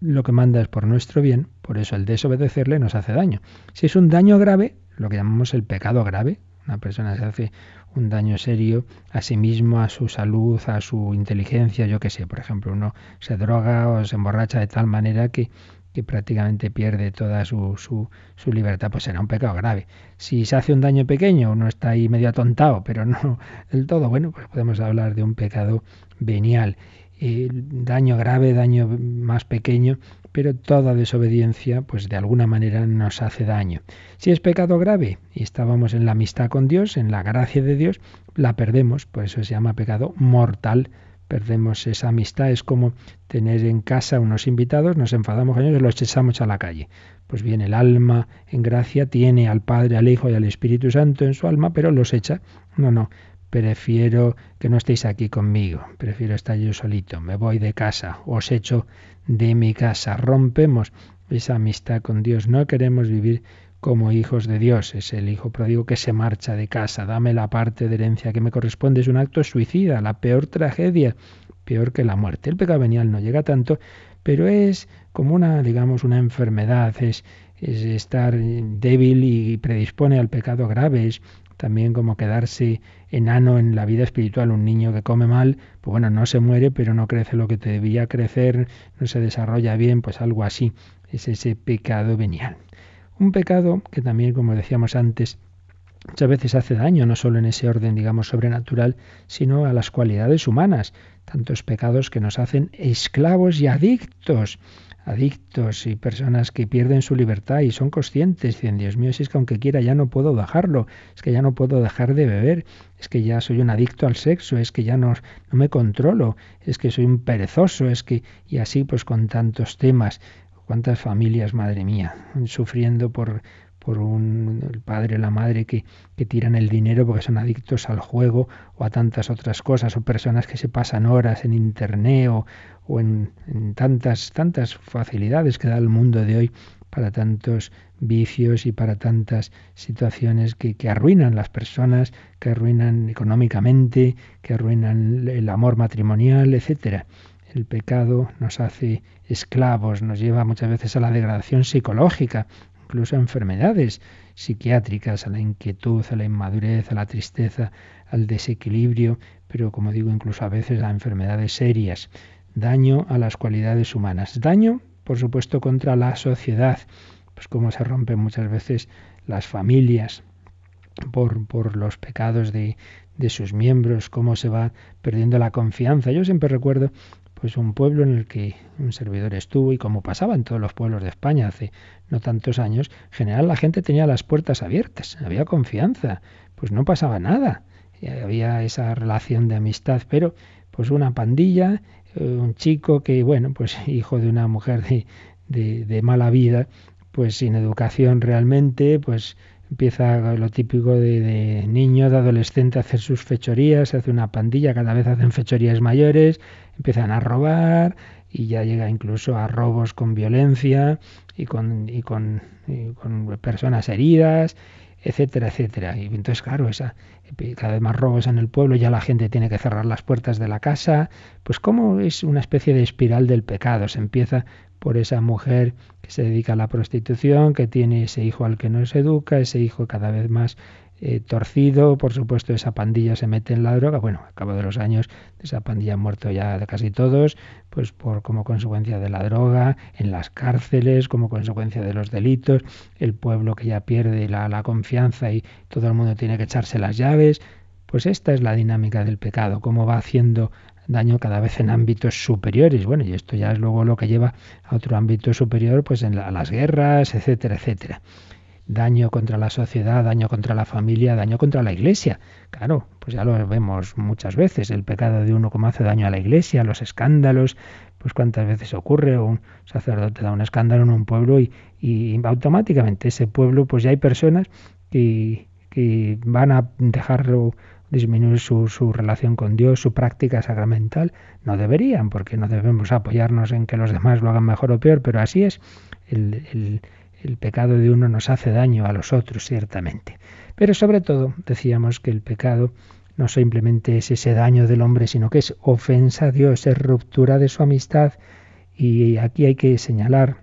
lo que manda es por nuestro bien, por eso el desobedecerle nos hace daño. Si es un daño grave, lo que llamamos el pecado grave, Una persona se hace un daño serio a sí mismo, a su salud, a su inteligencia, yo qué sé. Por ejemplo, uno se droga o se emborracha de tal manera que, que prácticamente pierde toda su, su, su, libertad, pues será un pecado grave. Si se hace un daño pequeño, uno está ahí medio atontado, pero no del todo, bueno, pues podemos hablar de un pecado venial. daño grave, daño más pequeño, pero toda desobediencia, pues de alguna manera nos hace daño. Si es pecado grave y estábamos en la amistad con Dios, en la gracia de Dios, la perdemos, por eso se llama pecado mortal. Perdemos esa amistad, es como tener en casa unos invitados, nos enfadamos con ellos y los echamos a la calle. Pues bien, el alma en gracia tiene al Padre, al Hijo y al Espíritu Santo en su alma, pero los echa. No, no, prefiero que no estéis aquí conmigo, prefiero estar yo solito, me voy de casa, os echo de mi casa. Rompemos esa amistad con Dios. No queremos vivir como hijos de Dios. Es el hijo pródigo que se marcha de casa. Dame la parte de herencia que me corresponde. Es un acto suicida, la peor tragedia, peor que la muerte. El pecado venial no llega tanto, pero es como una, digamos, una enfermedad. Es, es estar débil y predispone al pecado grave. Es también como quedarse enano en la vida espiritual. Un niño que come mal, pues bueno, no se muere, pero no crece lo que debía crecer, no se desarrolla bien, pues algo así. Es ese pecado venial. Un pecado que también, como decíamos antes, muchas veces hace daño, no solo en ese orden, digamos, sobrenatural, sino a las cualidades humanas. Tantos pecados que nos hacen esclavos y adictos adictos y personas que pierden su libertad y son conscientes, dicen, Dios mío, si es que aunque quiera ya no puedo dejarlo, es que ya no puedo dejar de beber, es que ya soy un adicto al sexo, es que ya no, no me controlo, es que soy un perezoso, es que... y así pues con tantos temas. ¿Cuántas familias, madre mía, sufriendo por, por un el padre o la madre que, que tiran el dinero porque son adictos al juego o a tantas otras cosas, o personas que se pasan horas en internet o, o en, tantas, tantas facilidades que da el mundo de hoy para tantos vicios y para tantas situaciones que, que, arruinan las personas, que arruinan económicamente, que arruinan el amor matrimonial, etcétera. El pecado nos hace esclavos, nos lleva muchas veces a la degradación psicológica, incluso a enfermedades psiquiátricas, a la inquietud, a la inmadurez, a la tristeza, al desequilibrio, pero como digo, incluso a veces a enfermedades serias daño a las cualidades humanas. Daño, por supuesto, contra la sociedad, pues como se rompen muchas veces las familias por, por los pecados de, de sus miembros, cómo se va perdiendo la confianza. Yo siempre recuerdo pues un pueblo en el que un servidor estuvo y como pasaba en todos los pueblos de España hace no tantos años, en general la gente tenía las puertas abiertas, había confianza, pues no pasaba nada, había esa relación de amistad, pero pues una pandilla eh, un chico que, bueno, pues <laughs> hijo de una mujer de, de, mala vida, pues sin educación realmente, pues empieza lo típico de, niño, de adolescente hacer sus fechorías, hace una pandilla, cada vez hacen fechorías mayores, empiezan a robar y ya llega incluso a robos con violencia y con, y con, y con personas heridas etcétera, etcétera. Y entonces, claro, esa, cada vez más robos en el pueblo, ya la gente tiene que cerrar las puertas de la casa. Pues como es una especie de espiral del pecado. Se empieza por esa mujer que se dedica a la prostitución, que tiene ese hijo al que no se educa, ese hijo cada vez más eh, torcido, por supuesto esa pandilla se mete en la droga, bueno, a cabo de los años de esa pandilla han muerto ya casi todos, pues por como consecuencia de la droga, en las cárceles, como consecuencia de los delitos, el pueblo que ya pierde la, la confianza y todo el mundo tiene que echarse las llaves, pues esta es la dinámica del pecado, cómo va haciendo daño cada vez en ámbitos superiores. Bueno, y esto ya es luego lo que lleva a otro ámbito superior, pues en a las guerras, etcétera, etcétera daño contra la sociedad, daño contra la familia, daño contra la iglesia. Claro, pues ya lo vemos muchas veces, el pecado de uno como hace daño a la iglesia, los escándalos, pues cuántas veces ocurre, un sacerdote da un escándalo en un pueblo y, y automáticamente ese pueblo, pues ya hay personas que, que van a dejarlo disminuir su, su, relación con Dios, su práctica sacramental. No deberían, porque no debemos apoyarnos en que los demás lo hagan mejor o peor, pero así es. El, el pecado de uno nos hace daño a los otros, ciertamente. Pero sobre todo decíamos que el pecado no simplemente es ese daño del hombre, sino que es ofensa a Dios, es ruptura de su amistad. Y aquí hay que señalar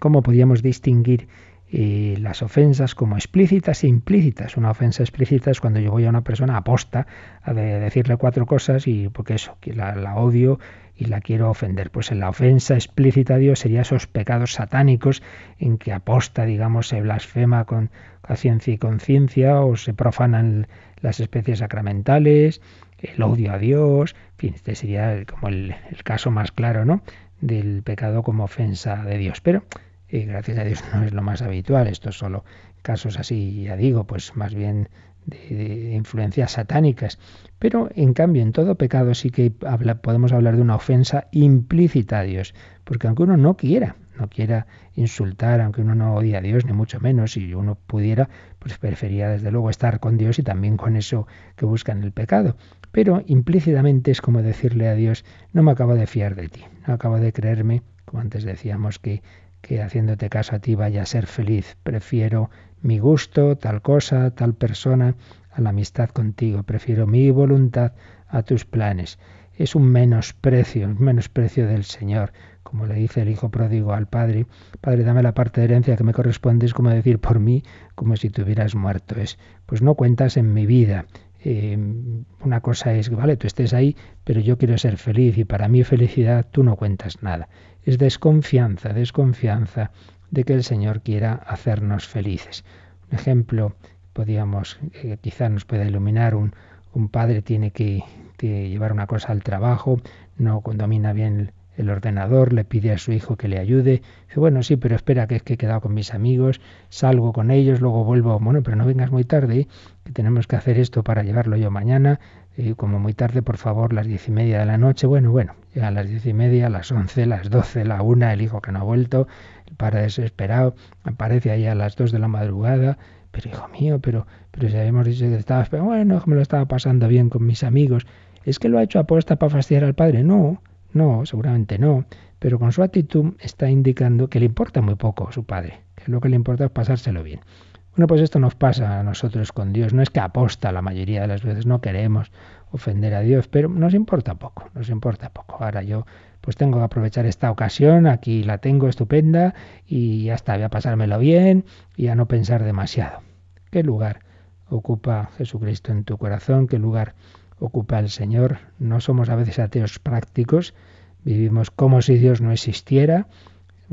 cómo podíamos distinguir eh, las ofensas como explícitas e implícitas. Una ofensa explícita es cuando yo voy a una persona aposta a decirle cuatro cosas y porque eso, que la odio y la quiero ofender. Pues en la ofensa explícita a Dios sería esos pecados satánicos en que aposta, digamos, se blasfema con ciencia y conciencia o se profanan las especies sacramentales, el odio a Dios, en fin, este sería como el, caso más claro, ¿no? del pecado como ofensa de Dios. Pero eh, gracias a Dios <laughs> no es lo más habitual, esto es solo casos así, ya digo, pues más bien de, influencias satánicas. Pero en cambio, en todo pecado sí que podemos hablar de una ofensa implícita a Dios, porque aunque uno no quiera, no quiera insultar, aunque uno no odie a Dios, ni mucho menos, si uno pudiera, pues preferiría desde luego estar con Dios y también con eso que busca en el pecado. Pero implícitamente es como decirle a Dios, no me acabo de fiar de ti, no acabo de creerme, como antes decíamos, que, que haciéndote caso a ti vaya a ser feliz. Prefiero mi gusto, tal cosa, tal persona, a la amistad contigo. Prefiero mi voluntad a tus planes. Es un menosprecio, un menosprecio del Señor. Como le dice el hijo pródigo al padre, Padre, dame la parte de herencia que me corresponde, es como decir por mí, como si te hubieras muerto. Es, pues no cuentas en mi vida. Eh, una cosa es, vale, tú estés ahí, pero yo quiero ser feliz y para mi felicidad tú no cuentas nada. Es desconfianza, desconfianza de que el Señor quiera hacernos felices. Un ejemplo, podríamos, eh, quizá nos pueda iluminar, un, un padre tiene que, llevar una cosa al trabajo, no domina bien el, ordenador, le pide a su hijo que le ayude. Dice, bueno, sí, pero espera que es que he quedado con mis amigos, salgo con ellos, luego vuelvo, bueno, pero no vengas muy tarde, que tenemos que hacer esto para llevarlo yo mañana, y como muy tarde, por favor, las diez y media de la noche, bueno, bueno, ya a las diez y media, las once, las doce, la una, el hijo que no ha vuelto, para desesperado, aparece ahí a las dos de la madrugada, pero hijo mío, pero, pero si habíamos dicho que estaba bueno, me lo estaba pasando bien con mis amigos, ¿es que lo ha hecho aposta para fastidiar al padre? No, no, seguramente no, pero con su actitud está indicando que le importa muy poco a su padre, que lo que le importa es pasárselo bien. Bueno, pues esto nos pasa a nosotros con Dios. No es que aposta la mayoría de las veces, no queremos ofender a Dios, pero nos importa poco, nos importa poco. Ahora yo pues tengo que aprovechar esta ocasión, aquí la tengo estupenda y ya está, voy a pasármelo bien y a no pensar demasiado. ¿Qué lugar ocupa Jesucristo en tu corazón? ¿Qué lugar ocupa el Señor? No somos a veces ateos prácticos, vivimos como si Dios no existiera.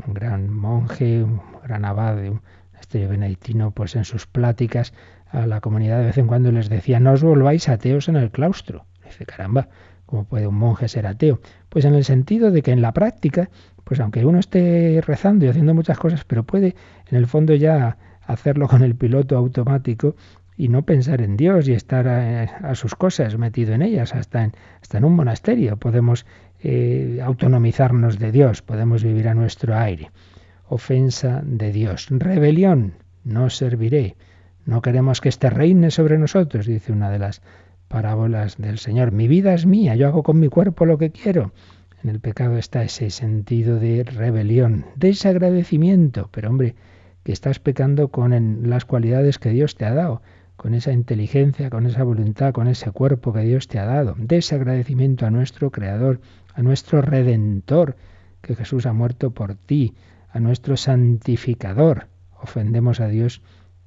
Un gran monje, un gran abad un estudio benedictino, pues en sus pláticas a la comunidad de vez en cuando les decía, no os volváis ateos en el claustro. Dice, caramba, ¿Cómo puede un monje ser ateo? Pues en el sentido de que en la práctica, pues aunque uno esté rezando y haciendo muchas cosas, pero puede en el fondo ya hacerlo con el piloto automático y no pensar en Dios y estar a, sus cosas, metido en ellas, hasta en, hasta en un monasterio. Podemos eh, autonomizarnos de Dios, podemos vivir a nuestro aire. Ofensa de Dios. Rebelión. No serviré. No queremos que este reine sobre nosotros, dice una de las parábolas del Señor. Mi vida es mía, yo hago con mi cuerpo lo que quiero. En el pecado está ese sentido de rebelión, desagradecimiento. Pero hombre, que estás pecando con las cualidades que Dios te ha dado, con esa inteligencia, con esa voluntad, con ese cuerpo que Dios te ha dado. Desagradecimiento a nuestro Creador, a nuestro Redentor, que Jesús ha muerto por ti, a nuestro santificador. Ofendemos a Dios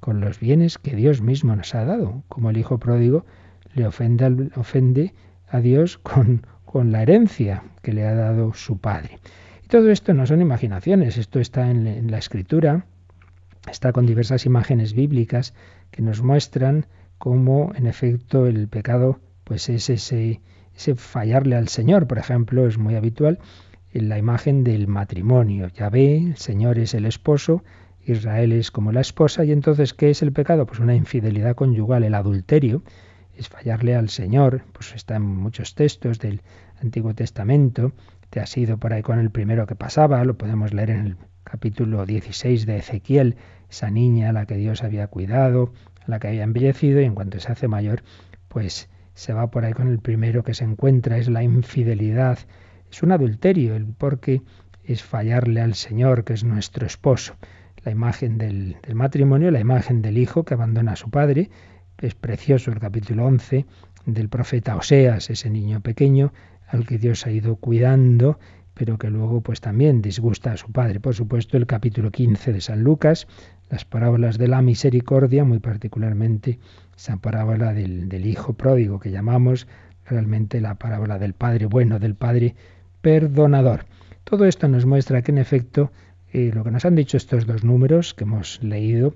con los bienes que Dios mismo nos ha dado, como el Hijo pródigo le ofende, ofende a Dios con, la herencia que le ha dado su padre. Y todo esto no son imaginaciones, esto está en, la escritura, está con diversas imágenes bíblicas que nos muestran cómo en efecto el pecado pues es ese, ese fallarle al Señor, por ejemplo, es muy habitual en la imagen del matrimonio. Ya ve, el Señor es el esposo, Israel es como la esposa, y entonces, ¿qué es el pecado? Pues una infidelidad conyugal, el adulterio, es fallarle al Señor, pues está en muchos textos del Antiguo Testamento, te has ido por ahí con el primero que pasaba, lo podemos leer en el capítulo 16 de Ezequiel, esa niña a la que Dios había cuidado, a la que había embellecido y en cuanto se hace mayor, pues se va por ahí con el primero que se encuentra, es la infidelidad, es un adulterio, el porque es fallarle al Señor, que es nuestro esposo. La imagen del, matrimonio, la imagen del hijo que abandona a su padre, es precioso el capítulo 11 del profeta Oseas, ese niño pequeño al que Dios ha ido cuidando, pero que luego pues también disgusta a su padre. Por supuesto, el capítulo 15 de San Lucas, las parábolas de la misericordia, muy particularmente esa parábola del, del hijo pródigo que llamamos realmente la parábola del padre bueno, del padre perdonador. Todo esto nos muestra que en efecto eh, lo que nos han dicho estos dos números que hemos leído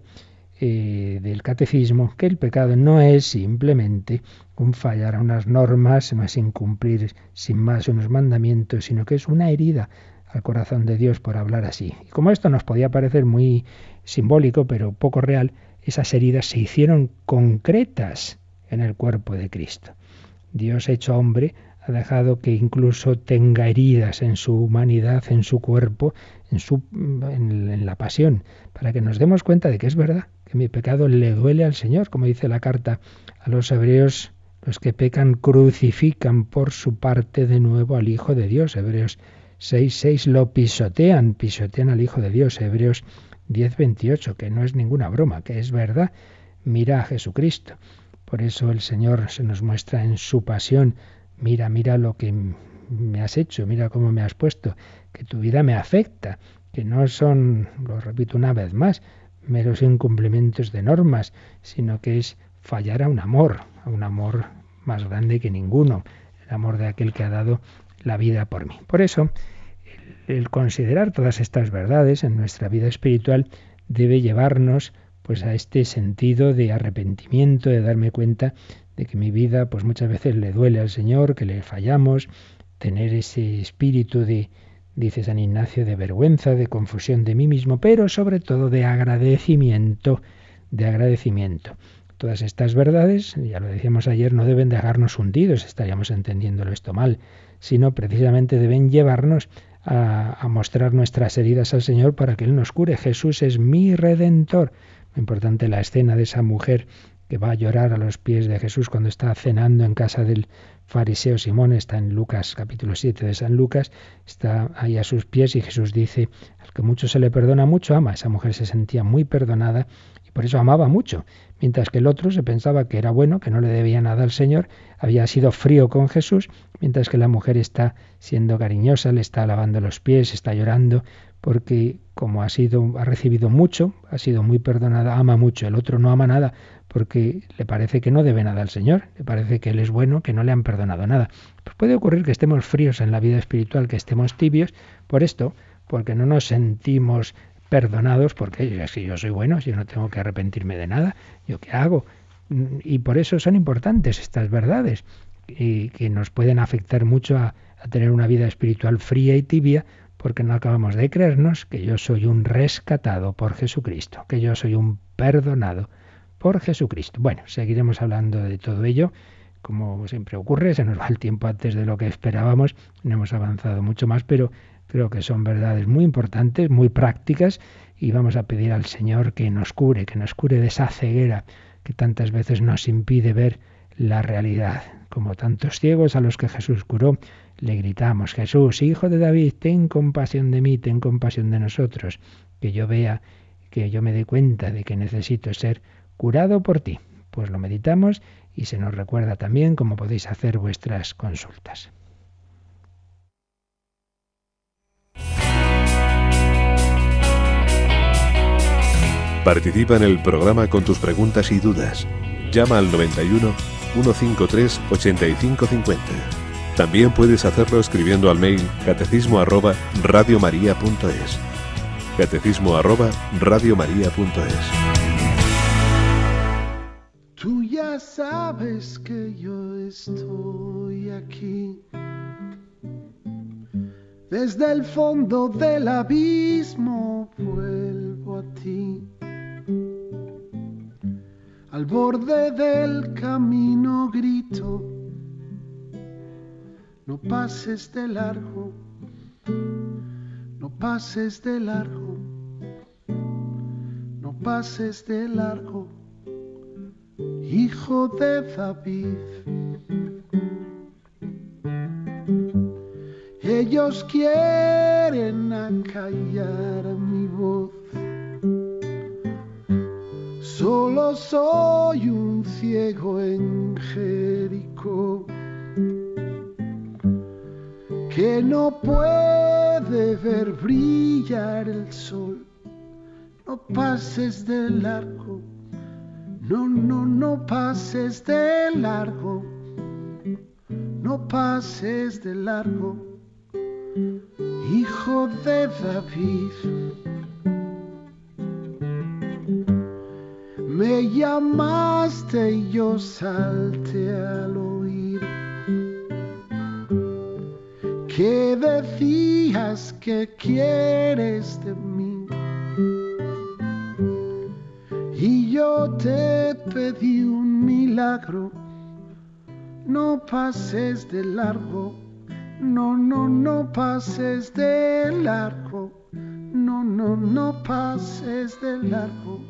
eh, del catecismo, que el pecado no es simplemente un fallar a unas normas, no es incumplir sin más unos mandamientos, sino que es una herida al corazón de Dios por hablar así. Y como esto nos podía parecer muy simbólico, pero poco real, esas heridas se hicieron concretas en el cuerpo de Cristo. Dios hecho hombre ha dejado que incluso tenga heridas en su humanidad, en su cuerpo, en, su, en, la pasión, para que nos demos cuenta de que es verdad, que mi pecado le duele al Señor, como dice la carta a los hebreos, los que pecan crucifican por su parte de nuevo al Hijo de Dios, Hebreos 6, 6 lo pisotean, pisotean al Hijo de Dios, Hebreos 10, 28, que no es ninguna broma, que es verdad, mira a Jesucristo. Por eso el Señor se nos muestra en su pasión. Mira, mira lo que me has hecho, mira cómo me has puesto, que tu vida me afecta, que no son, lo repito una vez más, meros incumplimientos de normas, sino que es fallar a un amor, a un amor más grande que ninguno, el amor de aquel que ha dado la vida por mí. Por eso, el, el considerar todas estas verdades en nuestra vida espiritual debe llevarnos pues a este sentido de arrepentimiento, de darme cuenta de que mi vida pues muchas veces le duele al Señor, que le fallamos, tener ese espíritu de, dice San Ignacio, de vergüenza, de confusión de mí mismo, pero sobre todo de agradecimiento, de agradecimiento. Todas estas verdades, ya lo decíamos ayer, no deben dejarnos hundidos, estaríamos entendiéndolo esto mal, sino precisamente deben llevarnos a, a, mostrar nuestras heridas al Señor para que Él nos cure. Jesús es mi redentor. Muy importante la escena de esa mujer que va a llorar a los pies de Jesús cuando está cenando en casa del fariseo Simón, está en Lucas capítulo 7 de San Lucas, está ahí a sus pies y Jesús dice, al que mucho se le perdona, mucho ama. Esa mujer se sentía muy perdonada y por eso amaba mucho, mientras que el otro se pensaba que era bueno, que no le debía nada al Señor, había sido frío con Jesús, mientras que la mujer está siendo cariñosa, le está lavando los pies, está llorando, porque como ha sido ha recibido mucho, ha sido muy perdonada, ama mucho, el otro no ama nada, porque le parece que no debe nada al Señor, le parece que Él es bueno, que no le han perdonado nada. Pues puede ocurrir que estemos fríos en la vida espiritual, que estemos tibios, por esto, porque no nos sentimos perdonados, porque si yo soy bueno, si yo no tengo que arrepentirme de nada, ¿yo qué hago? Y por eso son importantes estas verdades, y que nos pueden afectar mucho a, a tener una vida espiritual fría y tibia, porque no acabamos de creernos que yo soy un rescatado por Jesucristo, que yo soy un perdonado por Jesucristo. Bueno, seguiremos hablando de todo ello. Como siempre ocurre, se nos va el tiempo antes de lo que esperábamos, no hemos avanzado mucho más, pero creo que son verdades muy importantes, muy prácticas, y vamos a pedir al Señor que nos cure, que nos cure de esa ceguera que tantas veces nos impide ver la realidad. Como tantos ciegos a los que Jesús curó, le gritamos, Jesús, hijo de David, ten compasión de mí, ten compasión de nosotros, que yo vea, que yo me dé cuenta de que necesito ser curado por ti. Pues lo meditamos y se nos recuerda también cómo podéis hacer vuestras consultas. Participa en el programa con tus preguntas y dudas. Llama al 91 153 8550. También puedes hacerlo escribiendo al mail catecismo arroba radiomaria.es. Catecismo arroba radiomaria.es. Tú ya sabes que yo estoy aquí. Desde el fondo del abismo vuelvo a ti. Al borde del camino grito, no pases de largo, no pases de largo, no pases de largo hijo de David. Ellos quieren acallar mi voz, Solo soy un ciego en Jericó que no puede ver brillar el sol. No pases de largo, no, no, no pases de largo, no pases de largo, hijo de David. Me llamaste y yo salte al oír que decías que quieres de mí. Y yo te pedí un milagro, no pases de largo, no, no, no pases de largo, no, no, no pases de largo.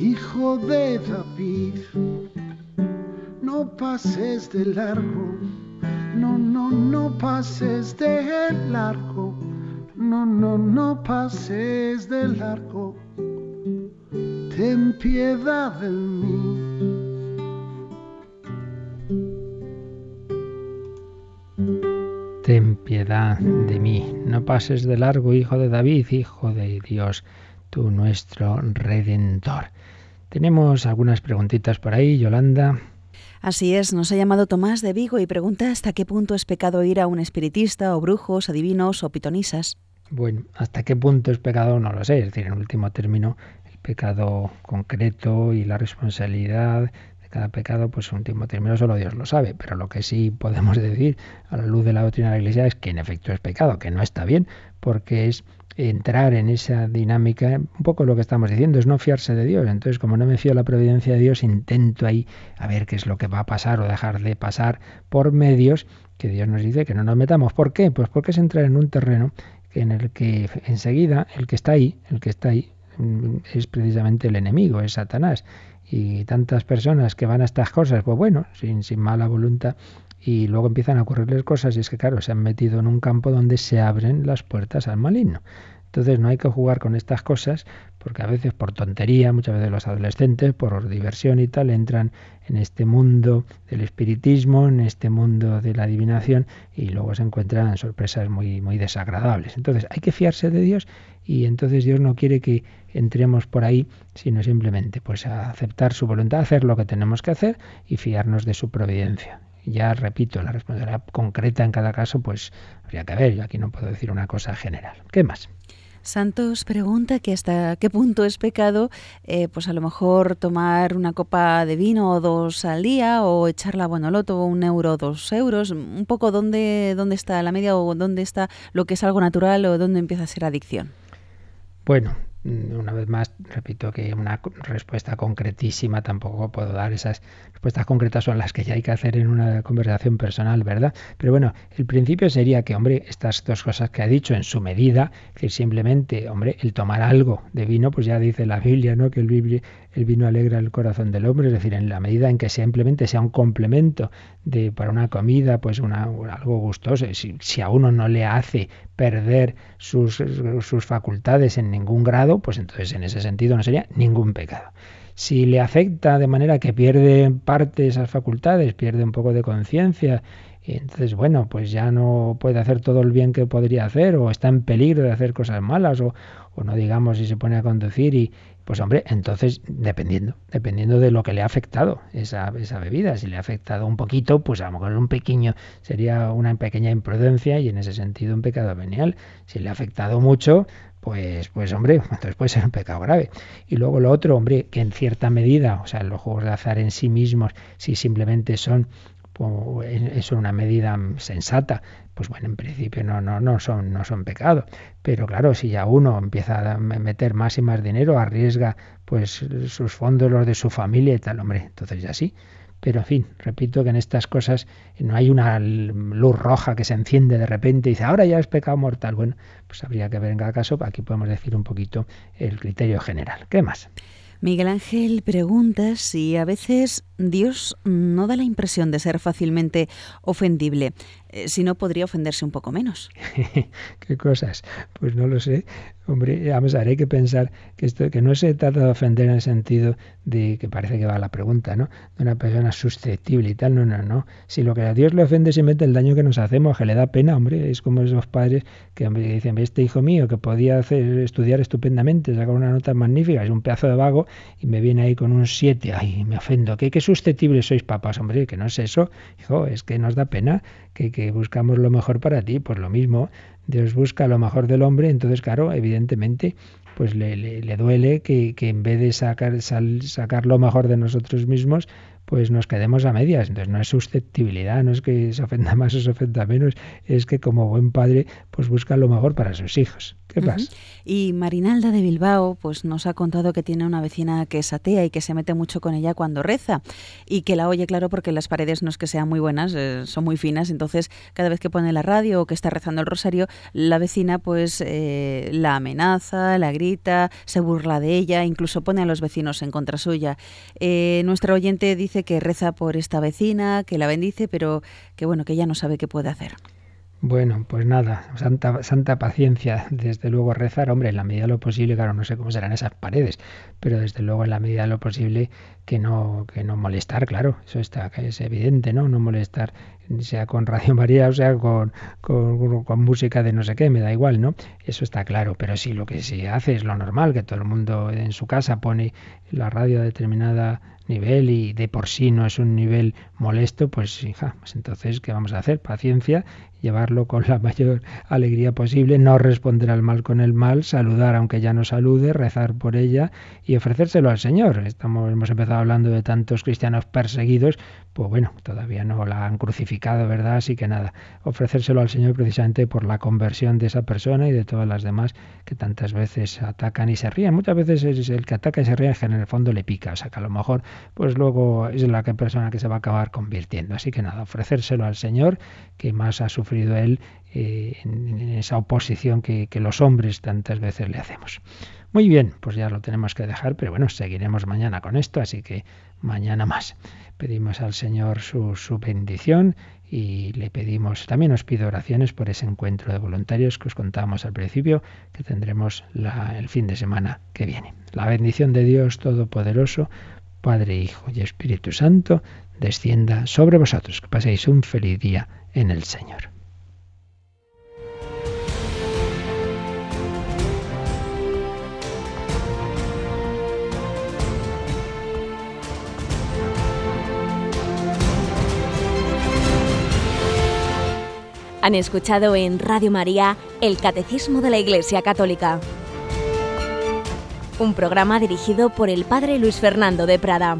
Hijo de David, no pases de largo, no, no, no pases de largo, no, no, no pases de largo, ten piedad de mí. Ten piedad de mí, no pases de largo, hijo de David, hijo de Dios, tú nuestro redentor. Tenemos algunas preguntitas por ahí, Yolanda. Así es, nos ha llamado Tomás de Vigo y pregunta hasta qué punto es pecado ir a un espiritista o brujos, adivinos o pitonisas. Bueno, hasta qué punto es pecado no lo sé, es decir, en último término, el pecado concreto y la responsabilidad de cada pecado, pues en último término solo Dios lo sabe, pero lo que sí podemos <laughs> decir a la luz de la doctrina de la Iglesia es que en efecto es pecado, que no está bien, porque es entrar en esa dinámica, un poco lo que estamos diciendo, es no fiarse de Dios. Entonces, como no me fío de la providencia de Dios, intento ahí a ver qué es lo que va a pasar o dejar de pasar por medios que Dios nos dice que no nos metamos. ¿Por qué? Pues porque es entrar en un terreno en el que enseguida el que está ahí, el que está ahí, mm, es precisamente el enemigo, es Satanás. Y tantas personas que van a estas cosas, pues bueno, sin, sin mala voluntad, y luego empiezan a ocurrirles cosas y es que claro, se han metido en un campo donde se abren las puertas al maligno. Entonces no hay que jugar con estas cosas porque a veces por tontería, muchas veces los adolescentes por diversión y tal entran en este mundo del espiritismo, en este mundo de la adivinación y luego se encuentran sorpresas muy muy desagradables. Entonces hay que fiarse de Dios y entonces Dios no quiere que entremos por ahí, sino simplemente pues a aceptar su voluntad, hacer lo que tenemos que hacer y fiarnos de su providencia. Ya repito, la responsabilidad concreta en cada caso, pues habría que ver. Yo aquí no puedo decir una cosa general. ¿Qué más? Santos pregunta que hasta qué punto es pecado, eh, pues a lo mejor tomar una copa de vino o dos al día o echar la bonoloto un euro o dos euros, un poco dónde, dónde está la media o dónde está lo que es algo natural o dónde empieza a ser adicción. Bueno, una vez más, repito que una respuesta concretísima tampoco puedo dar. Esas respuestas concretas son las que ya hay que hacer en una conversación personal, ¿verdad? Pero bueno, el principio sería que, hombre, estas dos cosas que ha dicho en su medida, es decir, simplemente, hombre, el tomar algo de vino, pues ya dice la Biblia, ¿no? Que el, el vino alegra el corazón del hombre, es decir, en la medida en que simplemente sea un complemento de para una comida, pues una, algo gustoso. Si, si a uno no le hace perder sus, sus facultades en ningún grado, pues entonces en ese sentido no sería ningún pecado. Si le afecta de manera que pierde parte de esas facultades, pierde un poco de conciencia, entonces, bueno, pues ya no puede hacer todo el bien que podría hacer, o está en peligro de hacer cosas malas, o, o no digamos si se pone a conducir y, pues hombre, entonces dependiendo, dependiendo de lo que le ha afectado esa, esa bebida, si le ha afectado un poquito, pues a lo mejor un pequeño sería una pequeña imprudencia y en ese sentido un pecado venial. Si le ha afectado mucho, pues, pues hombre, <laughs> entonces puede ser un pecado grave. Y luego lo otro, hombre, que en cierta medida, o sea, los juegos de azar en sí mismos, si simplemente son es una medida sensata, pues bueno, en principio no, no, no son, no son pecado. Pero claro, si ya uno empieza a meter más y más dinero, arriesga pues sus fondos, los de su familia y tal, hombre, entonces ya sí. Pero en fin, repito que en estas cosas no hay una luz roja que se enciende de repente y dice, ahora ya es pecado mortal. Bueno, pues habría que ver en cada caso, aquí podemos decir un poquito el criterio general. ¿Qué más? Miguel Ángel pregunta si a veces Dios no da la impresión de ser fácilmente ofendible. Eh, si no, podría ofenderse un poco menos. <laughs> ¿Qué cosas? Pues no lo sé. Hombre, vamos a ver, hay que pensar que esto que no se trata de ofender en el sentido de que parece que va la pregunta, ¿no? De una persona susceptible y tal. No, no, no. Si lo que a Dios le ofende es simplemente el daño que nos hacemos, que le da pena, hombre, es como esos padres que hombre, dicen, este hijo mío que podía hacer, estudiar estupendamente, sacar una nota magnífica, es un pedazo de vago y me viene ahí con un 7, ay, me ofendo. ¿Qué, qué susceptibles sois papás, hombre, que no es eso. Hijo, es que nos da pena que, que buscamos lo mejor para ti, pues lo mismo Dios busca lo mejor del hombre, entonces, claro, evidentemente, pues le, le, duele que, que, en vez de sacar, sacar lo mejor de nosotros mismos, pues nos quedemos a medias. Entonces no es susceptibilidad, no es que se ofenda más o se ofenda menos, es que como buen padre, pues busca lo mejor para sus hijos. Y Marinalda de Bilbao pues nos ha contado que tiene una vecina que es atea y que se mete mucho con ella cuando reza y que la oye, claro, porque las paredes no es que sean muy buenas, eh, son muy finas, entonces cada vez que pone la radio o que está rezando el rosario, la vecina pues eh, la amenaza, la grita, se burla de ella, incluso pone a los vecinos en contra suya. Eh, nuestra oyente dice que reza por esta vecina, que la bendice, pero que bueno, que ella no sabe qué puede hacer. Bueno, pues nada, santa, santa paciencia, desde luego rezar, hombre, en la medida de lo posible, claro, no sé cómo serán esas paredes, pero desde luego en la medida de lo posible que no, que no molestar, claro, eso está, que es evidente, ¿no? No molestar, sea con Radio María o sea con, con, con, música de no sé qué, me da igual, ¿no? Eso está claro, pero si lo que se hace es lo normal, que todo el mundo en su casa pone la radio a determinada nivel y de por sí no es un nivel molesto, pues hija, pues entonces, ¿qué vamos a hacer? Paciencia llevarlo con la mayor alegría posible, no responder al mal con el mal, saludar aunque ya no salude, rezar por ella y ofrecérselo al Señor. Estamos, hemos empezado hablando de tantos cristianos perseguidos, pues bueno, todavía no la han crucificado, ¿verdad? Así que nada, ofrecérselo al Señor precisamente por la conversión de esa persona y de todas las demás que tantas veces atacan y se ríen. Muchas veces es el que ataca y se ríe en el fondo le pica, o sea que a lo mejor pues luego es la persona que se va a acabar convirtiendo. Así que nada, ofrecérselo al Señor que más ha sufrido él eh, en, esa oposición que, los hombres tantas veces le hacemos. Muy bien, pues ya lo tenemos que dejar, pero bueno, seguiremos mañana con esto, así que mañana más. Pedimos al Señor su, bendición y le pedimos, también os pido oraciones por ese encuentro de voluntarios que os contábamos al principio, que tendremos el fin de semana que viene. La bendición de Dios Todopoderoso, Padre, Hijo y Espíritu Santo, descienda sobre vosotros. Que paséis un feliz día en el Señor. Han escuchado en Radio María el Catecismo de la Iglesia Católica, un programa dirigido por el Padre Luis Fernando de Prada.